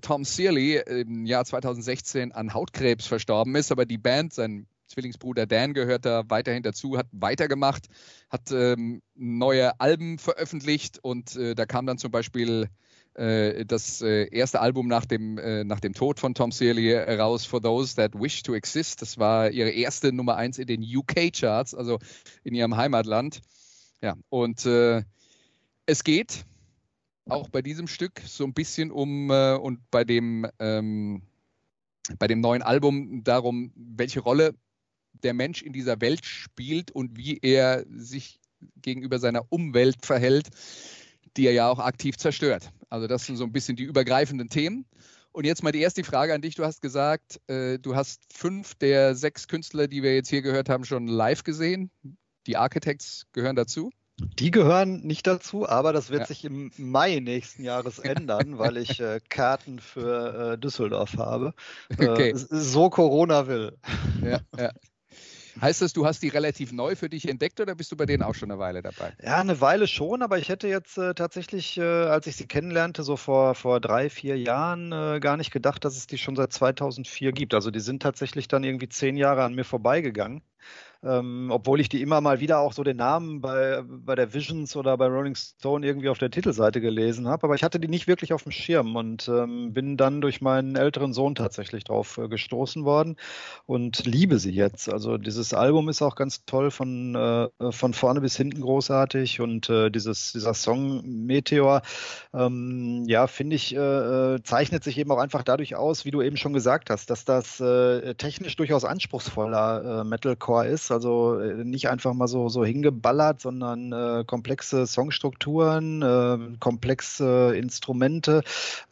Tom Searley im Jahr 2016 an Hautkrebs verstorben ist, aber die Band, sein Zwillingsbruder Dan gehört da weiterhin dazu, hat weitergemacht, hat ähm, neue Alben veröffentlicht und äh, da kam dann zum Beispiel das äh, erste Album nach dem, äh, nach dem Tod von Tom Searley raus, For Those That Wish to Exist. Das war ihre erste Nummer eins in den UK-Charts, also in ihrem Heimatland. Ja, und äh, es geht auch bei diesem Stück so ein bisschen um äh, und bei dem, ähm, bei dem neuen Album darum, welche Rolle der Mensch in dieser Welt spielt und wie er sich gegenüber seiner Umwelt verhält, die er ja auch aktiv zerstört. Also das sind so ein bisschen die übergreifenden Themen. Und jetzt mal die erste Frage an dich. Du hast gesagt, äh, du hast fünf der sechs Künstler, die wir jetzt hier gehört haben, schon live gesehen. Die Architects gehören dazu. Die gehören nicht dazu, aber das wird Ja. sich im Mai nächsten Jahres ändern, weil ich äh, Karten für äh, Düsseldorf habe. Äh, Okay. So Corona will. Ja, ja. Heißt das, du hast die relativ neu für dich entdeckt oder bist du bei denen auch schon eine Weile dabei? Ja, eine Weile schon, aber ich hätte jetzt äh, tatsächlich, äh, als ich sie kennenlernte, so vor, vor drei, vier Jahren, äh, gar nicht gedacht, dass es die schon seit 2004 gibt. Also die sind tatsächlich dann irgendwie zehn Jahre an mir vorbeigegangen. Ähm, obwohl ich die immer mal wieder auch so den Namen bei, bei der Visions oder bei Rolling Stone irgendwie auf der Titelseite gelesen habe. Aber ich hatte die nicht wirklich auf dem Schirm und ähm, bin dann durch meinen älteren Sohn tatsächlich drauf äh, gestoßen worden und liebe sie jetzt. Also dieses Album ist auch ganz toll von, äh, von vorne bis hinten großartig und äh, dieses, dieser Song Meteor, ähm, ja, finde ich, äh, äh, zeichnet sich eben auch einfach dadurch aus, wie du eben schon gesagt hast, dass das äh, technisch durchaus anspruchsvoller Metalcore ist. Also äh, nicht einfach mal so, so hingeballert, sondern äh, komplexe Songstrukturen, äh, komplexe Instrumente,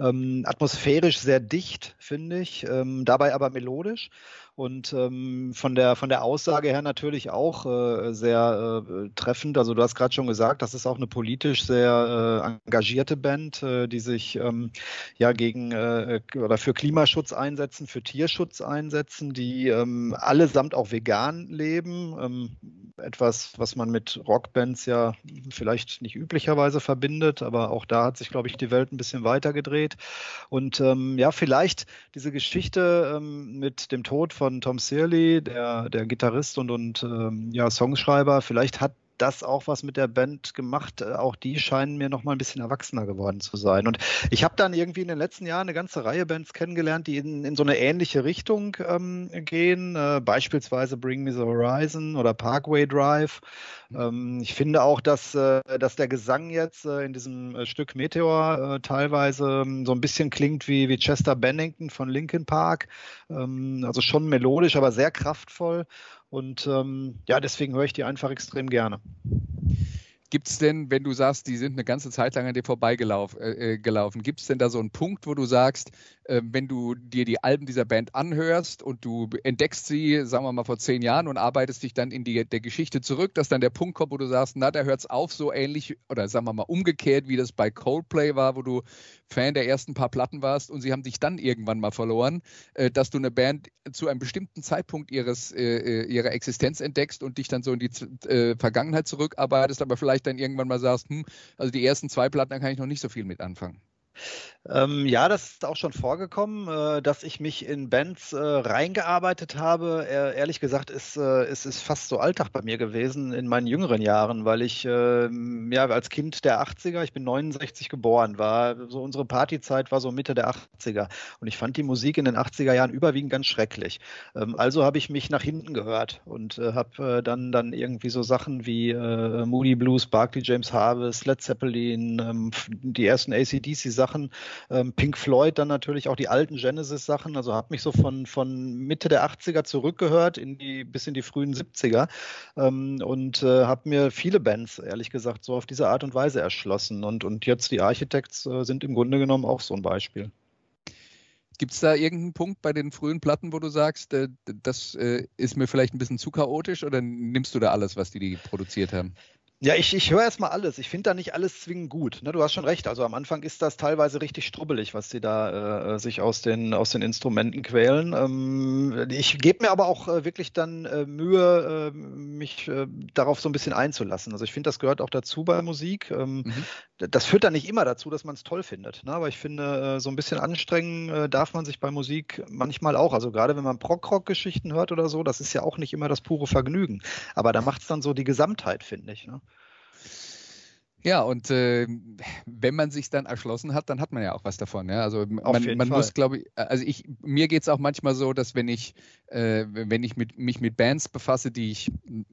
ähm, atmosphärisch sehr dicht, finde ich, ähm, dabei aber melodisch. Und ähm, von der von der Aussage her natürlich auch äh, sehr äh, treffend. Also du hast gerade schon gesagt, das ist auch eine politisch sehr äh, engagierte Band, äh, die sich ähm, ja gegen äh, oder für Klimaschutz einsetzen, für Tierschutz einsetzen, die ähm, allesamt auch vegan leben. Ähm, etwas, was man mit Rockbands ja vielleicht nicht üblicherweise verbindet, aber auch da hat sich, glaube ich, die Welt ein bisschen weiter gedreht. Und ähm, ja, vielleicht diese Geschichte ähm, mit dem Tod von Tom Searley, der, der Gitarrist und, und ähm, ja, Songschreiber, vielleicht hat das auch was mit der Band gemacht. Äh, Auch die scheinen mir noch mal ein bisschen erwachsener geworden zu sein. Und ich habe dann irgendwie in den letzten Jahren eine ganze Reihe Bands kennengelernt, die in, in so eine ähnliche Richtung ähm, gehen. Äh, beispielsweise Bring Me the Horizon oder Parkway Drive. Ähm, ich finde auch, dass, äh, dass der Gesang jetzt äh, in diesem äh, Stück Meteor äh, teilweise ähm, so ein bisschen klingt wie, wie Chester Bennington von Linkin Park. Ähm, also schon melodisch, aber sehr kraftvoll. Und ähm, ja, deswegen höre ich die einfach extrem gerne. Gibt es denn, wenn du sagst, die sind eine ganze Zeit lang an dir vorbeigelaufen, äh, äh, gibt es denn da so einen Punkt, wo du sagst, äh, wenn du dir die Alben dieser Band anhörst und du entdeckst sie, sagen wir mal vor zehn Jahren und arbeitest dich dann in die der Geschichte zurück, dass dann der Punkt kommt, wo du sagst, na, da hört es auf, so ähnlich oder sagen wir mal umgekehrt, wie das bei Coldplay war, wo du Fan der ersten paar Platten warst und sie haben dich dann irgendwann mal verloren, äh, dass du eine Band zu einem bestimmten Zeitpunkt ihres, äh, äh, ihrer Existenz entdeckst und dich dann so in die Vergangenheit zurückarbeitest, aber vielleicht dann irgendwann mal sagst, hm, also die ersten zwei Platten, da kann ich noch nicht so viel mit anfangen. Ähm, ja, das ist auch schon vorgekommen, äh, dass ich mich in Bands äh, reingearbeitet habe. Ehr- ehrlich gesagt ist äh, es ist fast so Alltag bei mir gewesen in meinen jüngeren Jahren, weil ich ähm, ja als Kind der 80er, ich bin 69 geboren, war so unsere Partyzeit war so Mitte der 80er und ich fand die Musik in den 80er Jahren überwiegend ganz schrecklich. Ähm, also habe ich mich nach hinten gehört und äh, habe äh, dann dann irgendwie so Sachen wie äh, Moody Blues, Barclay James Harvest, Led Zeppelin, ähm, die ersten ACDC Sachen Sachen. Ähm, Pink Floyd dann natürlich auch die alten Genesis-Sachen. Also habe mich so von, von Mitte der 80er zurückgehört in die, bis in die frühen 70er ähm, und äh, habe mir viele Bands, ehrlich gesagt, so auf diese Art und Weise erschlossen. Und, und jetzt die Architects äh, sind im Grunde genommen auch so ein Beispiel. Gibt es da irgendeinen Punkt bei den frühen Platten, wo du sagst, äh, das äh, ist mir vielleicht ein bisschen zu chaotisch oder nimmst du da alles, was die, die produziert haben? Ja, ich, ich höre erstmal alles. Ich finde da nicht alles zwingend gut. Ne, du hast schon recht. Also am Anfang ist das teilweise richtig strubbelig, was die da äh, sich aus den, aus den Instrumenten quälen. Ähm, ich gebe mir aber auch äh, wirklich dann äh, Mühe, äh, mich äh, darauf so ein bisschen einzulassen. Also ich finde, das gehört auch dazu bei Musik. Ähm, Mhm. Das führt dann nicht immer dazu, dass man es toll findet. Ne? Aber ich finde, äh, so ein bisschen anstrengen äh, darf man sich bei Musik manchmal auch. Also gerade wenn man Prog-Rock-Geschichten hört oder so, das ist ja auch nicht immer das pure Vergnügen. Aber da macht es dann so die Gesamtheit, finde ich. Ne? Ja, und äh, wenn man sich dann erschlossen hat, dann hat man ja auch was davon. Ja? Also man, man muss, glaube ich, also ich, mir geht es auch manchmal so, dass wenn ich, äh, wenn ich mit, mich mit Bands befasse, die ich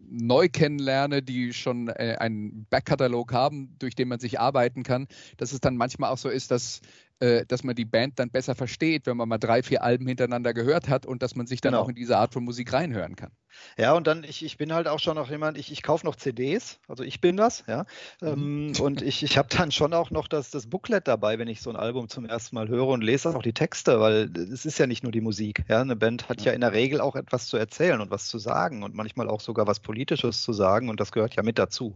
neu kennenlerne, die schon äh, einen Backkatalog haben, durch den man sich arbeiten kann, dass es dann manchmal auch so ist, dass äh, dass man die Band dann besser versteht, wenn man mal drei, vier Alben hintereinander gehört hat und dass man sich dann Genau. auch in diese Art von Musik reinhören kann. Ja, und dann, ich, ich bin halt auch schon noch jemand, ich, ich kaufe noch CDs, also ich bin das, ja. Mhm. Ähm, und ich, ich habe dann schon auch noch das, das Booklet dabei, wenn ich so ein Album zum ersten Mal höre und lese dann auch die Texte, weil es ist ja nicht nur die Musik. Ja, eine Band hat ja in der Regel auch etwas zu erzählen und was zu sagen und manchmal auch sogar was Politisches zu sagen und das gehört ja mit dazu.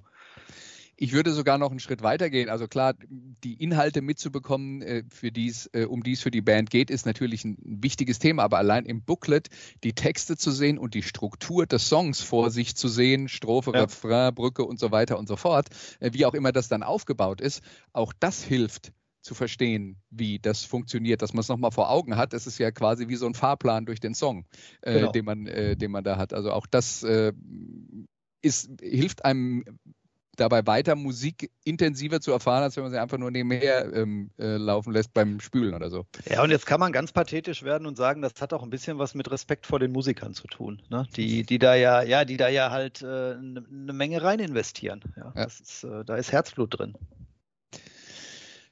Ich würde sogar noch einen Schritt weiter gehen. Also klar, die Inhalte mitzubekommen, äh, für dies, äh, um die es für die Band geht, ist natürlich ein wichtiges Thema. Aber allein im Booklet die Texte zu sehen und die Struktur des Songs vor sich zu sehen, Strophe, Ja. Refrain, Brücke und so weiter und so fort, äh, wie auch immer das dann aufgebaut ist, auch das hilft zu verstehen, wie das funktioniert, dass man es nochmal vor Augen hat. Es ist ja quasi wie so ein Fahrplan durch den Song, äh, Genau. den, man, äh, den man da hat. Also auch das äh, ist, hilft einem dabei weiter, Musik intensiver zu erfahren, als wenn man sie einfach nur nebenher ähm, äh, laufen lässt beim Spülen oder so. Ja, und jetzt kann man ganz pathetisch werden und sagen, das hat auch ein bisschen was mit Respekt vor den Musikern zu tun, ne? die, die da ja, ja, die da ja halt äh, eine eine Menge rein investieren. Ja, Ja. Das ist, äh, da ist Herzblut drin.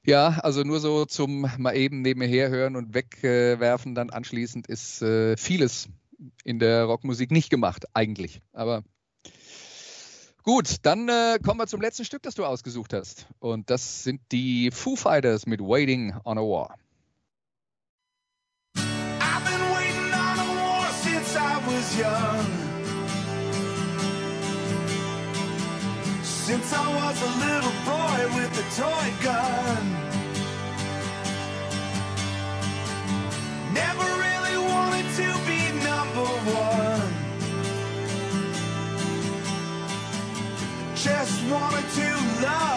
Ja, also nur so zum mal eben nebenher hören und wegwerfen, dann anschließend ist äh, vieles in der Rockmusik nicht gemacht, eigentlich. Aber gut, dann äh, kommen wir zum letzten Stück, das du ausgesucht hast. Und das sind die Foo Fighters mit Waiting on a War. I've been waiting on a war since I was young. Since I was a little boy with a toy gun. Never Just wanted to love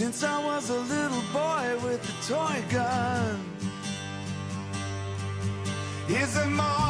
since I was a little boy with a toy gun. Is there more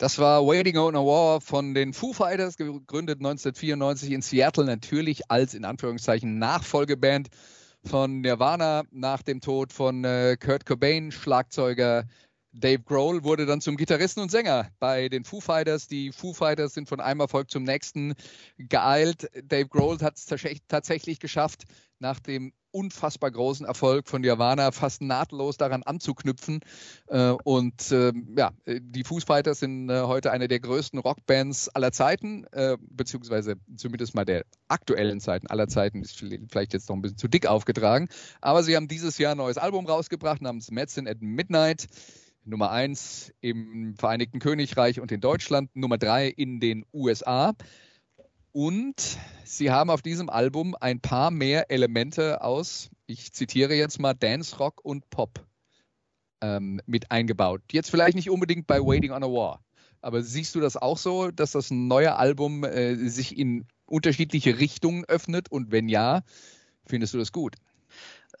Das war Waiting on a War von den Foo Fighters, gegründet 1994 in Seattle, natürlich als in Anführungszeichen Nachfolgeband von Nirvana nach dem Tod von äh, Kurt Cobain, Schlagzeuger Dave Grohl wurde dann zum Gitarristen und Sänger bei den Foo Fighters. Die Foo Fighters sind von einem Erfolg zum nächsten geeilt. Dave Grohl hat es tatsächlich geschafft, nach dem unfassbar großen Erfolg von Nirvana fast nahtlos daran anzuknüpfen. Äh, und äh, ja, die Foo Fighters sind äh, heute eine der größten Rockbands aller Zeiten, äh, beziehungsweise zumindest mal der aktuellen Zeiten aller Zeiten, ist vielleicht jetzt noch ein bisschen zu dick aufgetragen. Aber sie haben dieses Jahr ein neues Album rausgebracht namens Medicine at Midnight. Nummer eins im Vereinigten Königreich und in Deutschland, Nummer drei in den USA. Und sie haben auf diesem Album ein paar mehr Elemente aus, ich zitiere jetzt mal, Dance, Rock und Pop ähm, mit eingebaut. Jetzt vielleicht nicht unbedingt bei Waiting on a War. Aber siehst du das auch so, dass das neue Album äh, sich in unterschiedliche Richtungen öffnet? Und wenn ja, findest du das gut?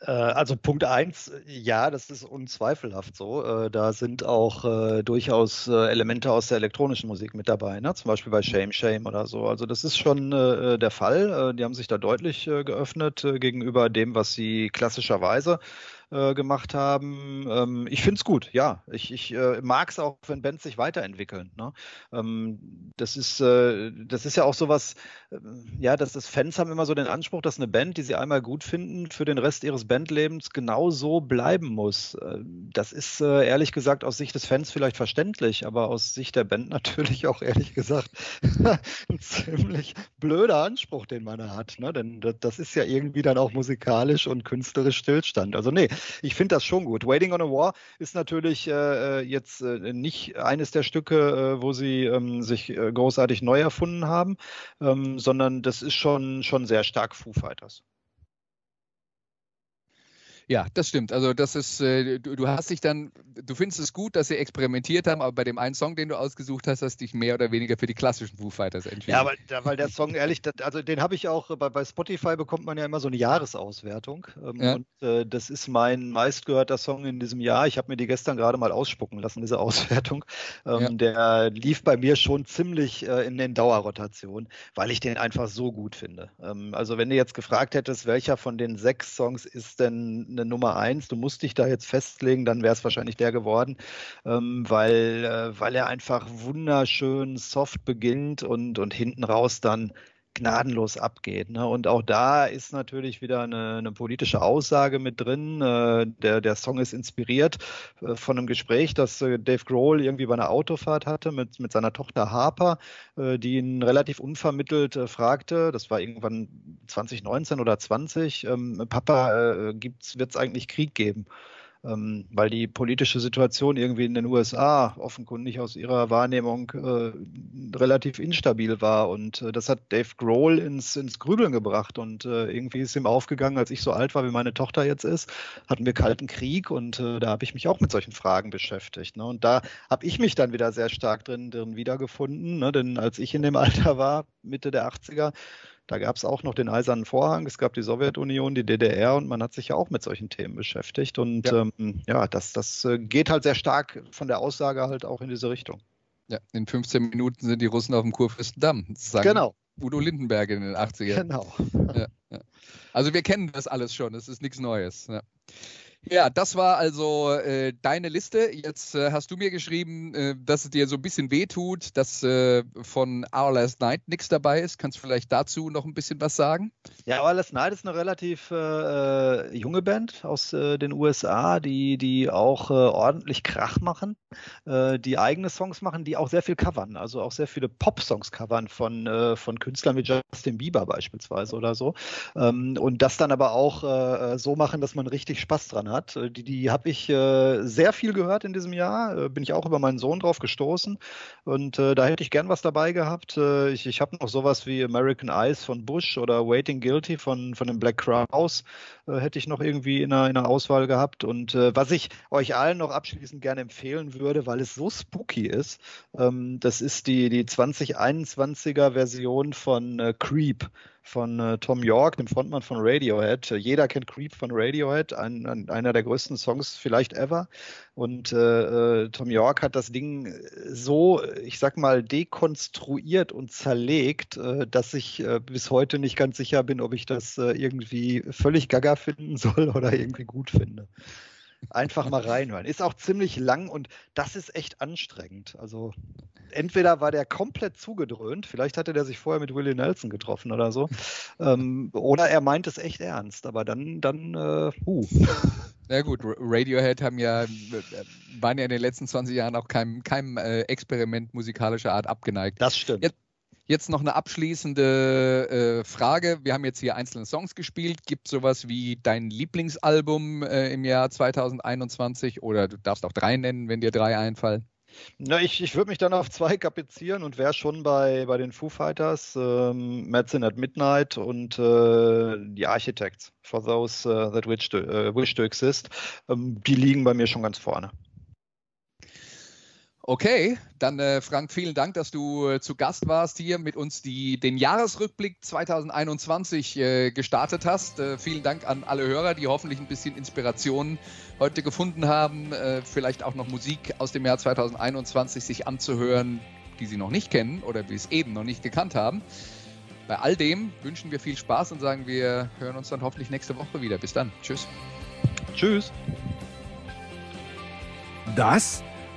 Äh, Also Punkt eins, ja, das ist unzweifelhaft so. Äh, Da sind auch äh, durchaus äh, Elemente aus der elektronischen Musik mit dabei, ne? zum Beispiel bei Shame Shame oder so. Also das ist schon äh, der Fall. Die haben sich da deutlich äh, geöffnet gegenüber dem, was sie klassischerweise äh, gemacht haben. Ähm, ich finde es gut, ja. Ich, ich äh, mag es auch, wenn Bands sich weiterentwickeln. Ne? Ähm, das, ist, äh, das ist ja auch sowas, äh, ja, dass das Fans haben immer so den Anspruch, dass eine Band, die sie einmal gut finden, für den Rest ihres Bandlebens genau so bleiben muss. Äh, das ist äh, ehrlich gesagt aus Sicht des Fans vielleicht verständlich, aber aus Sicht der Band natürlich auch ehrlich gesagt ein ziemlich blöder Anspruch, den man da hat. Ne? Denn das, das ist ja irgendwie dann auch musikalisch und künstlerisch Stillstand. Also nee, ich finde das schon gut. Waiting on a War ist natürlich äh, jetzt äh, nicht eines der Stücke, äh, wo sie ähm, sich äh, großartig neu erfunden haben, ähm, sondern das ist schon, schon sehr stark Foo Fighters. Ja, das stimmt. Also das ist, äh, du, du hast dich dann, du findest es gut, dass sie experimentiert haben, aber bei dem einen Song, den du ausgesucht hast, hast du dich mehr oder weniger für die klassischen Foo Fighters entschieden. Ja, weil, da- weil der Song, ehrlich, das, also den habe ich auch, bei, bei Spotify bekommt man ja immer so eine Jahresauswertung. Ähm, Ja. Und äh, das ist mein meistgehörter Song in diesem Jahr. Ich habe mir die gestern gerade mal ausspucken lassen, diese Auswertung. Ähm, Ja. Der lief bei mir schon ziemlich äh, in den Dauerrotationen, weil ich den einfach so gut finde. Ähm, also wenn du jetzt gefragt hättest, welcher von den sechs Songs ist denn eine Nummer eins, du musst dich da jetzt festlegen, dann wäre es wahrscheinlich der geworden, ähm, weil, äh, weil er einfach wunderschön soft beginnt und, und hinten raus dann gnadenlos abgeht. Ne? Und auch da ist natürlich wieder eine, eine politische Aussage mit drin. Äh, der, der Song ist inspiriert äh, von einem Gespräch, das äh, Dave Grohl irgendwie bei einer Autofahrt hatte mit, mit seiner Tochter Harper, äh, die ihn relativ unvermittelt äh, fragte, das war irgendwann 2019 oder 20, ähm, Papa, äh, wird es eigentlich Krieg geben? Ähm, weil die politische Situation irgendwie in den USA offenkundig aus ihrer Wahrnehmung äh, relativ instabil war. Und äh, das hat Dave Grohl ins, ins Grübeln gebracht. Und äh, irgendwie ist ihm aufgegangen, als ich so alt war, wie meine Tochter jetzt ist, hatten wir Kalten Krieg und äh, da habe ich mich auch mit solchen Fragen beschäftigt. Ne? Und da habe ich mich dann wieder sehr stark drin, drin wiedergefunden. Ne? Denn als ich in dem Alter war, Mitte der 80er, da gab es auch noch den Eisernen Vorhang, es gab die Sowjetunion, die DDR und man hat sich ja auch mit solchen Themen beschäftigt. Und Ja. ähm, ja das, das äh, geht halt sehr stark von der Aussage halt auch in diese Richtung. Ja, in 15 Minuten sind die Russen auf dem Kurfürstendamm. Sagen Genau, Udo Lindenberg in den 80ern. genau. Ja, ja. Also wir kennen das alles schon, es ist nichts Neues. Ja. Ja, das war also äh, deine Liste. Jetzt äh, hast du mir geschrieben, äh, dass es dir so ein bisschen wehtut, dass äh, von Our Last Night nichts dabei ist. Kannst du vielleicht dazu noch ein bisschen was sagen? Ja, aber Last Night ist eine relativ äh, äh, junge Band aus äh, den USA, die, die auch äh, ordentlich Krach machen, die eigene Songs machen, die auch sehr viel covern, also auch sehr viele Pop-Songs covern von, äh, von Künstlern wie Justin Bieber beispielsweise oder so. Ähm, und das dann aber auch äh, so machen, dass man richtig Spaß dran hat. Äh, Die, die habe ich äh, sehr viel gehört in diesem Jahr, äh, bin ich auch über meinen Sohn drauf gestoßen und äh, da hätte ich gern was dabei gehabt. Äh, ich ich habe noch sowas wie American Eyes von Bush oder Waiting Guilty von, von den Black Crowes äh, hätte ich noch irgendwie in einer, in einer Auswahl gehabt. Und äh, was ich euch allen noch abschließend gerne empfehlen würde, weil es so spooky ist, ähm, das ist die, die 2021er Version von äh, Creep von äh, Tom York, dem Frontmann von Radiohead. Äh, jeder kennt Creep von Radiohead, ein, ein, einer der größten Songs vielleicht ever. Und äh, äh, Tom York hat das Ding so, ich sag mal, dekonstruiert und zerlegt, äh, dass ich äh, bis heute nicht ganz sicher bin, ob ich das irgendwie völlig gaga finden soll oder irgendwie gut finde. Einfach mal reinhören. Ist auch ziemlich lang und das ist echt anstrengend. Also entweder war der komplett zugedröhnt, vielleicht hatte der sich vorher mit Willie Nelson getroffen oder so, ähm, oder er meint es echt ernst. Aber dann, dann, äh, huh. Na gut, Radiohead haben ja, äh, waren ja in den letzten 20 Jahren auch keinem, keinem äh, Experiment musikalischer Art abgeneigt. Das stimmt. Jetzt- Jetzt noch eine abschließende äh, Frage. Wir haben jetzt hier einzelne Songs gespielt. Gibt es sowas wie dein Lieblingsalbum äh, im Jahr 2021? Oder du darfst auch drei nennen, wenn dir drei einfallen. Na, ich, ich würde mich dann auf zwei kaprizieren und wäre schon bei, bei den Foo Fighters, ähm, Medicine at Midnight und äh, die Architects, For Those uh, That wish to, äh, wish to Exist. Ähm, die liegen bei mir schon ganz vorne. Okay, dann äh, Frank, vielen Dank, dass du äh, zu Gast warst hier mit uns die, den Jahresrückblick 2021 äh, gestartet hast. Äh, vielen Dank an alle Hörer, die hoffentlich ein bisschen Inspiration heute gefunden haben, äh, vielleicht auch noch Musik aus dem Jahr 2021 sich anzuhören, die sie noch nicht kennen oder die es eben noch nicht gekannt haben. Bei all dem wünschen wir viel Spaß und sagen, wir hören uns dann hoffentlich nächste Woche wieder. Bis dann. Tschüss. Tschüss. Das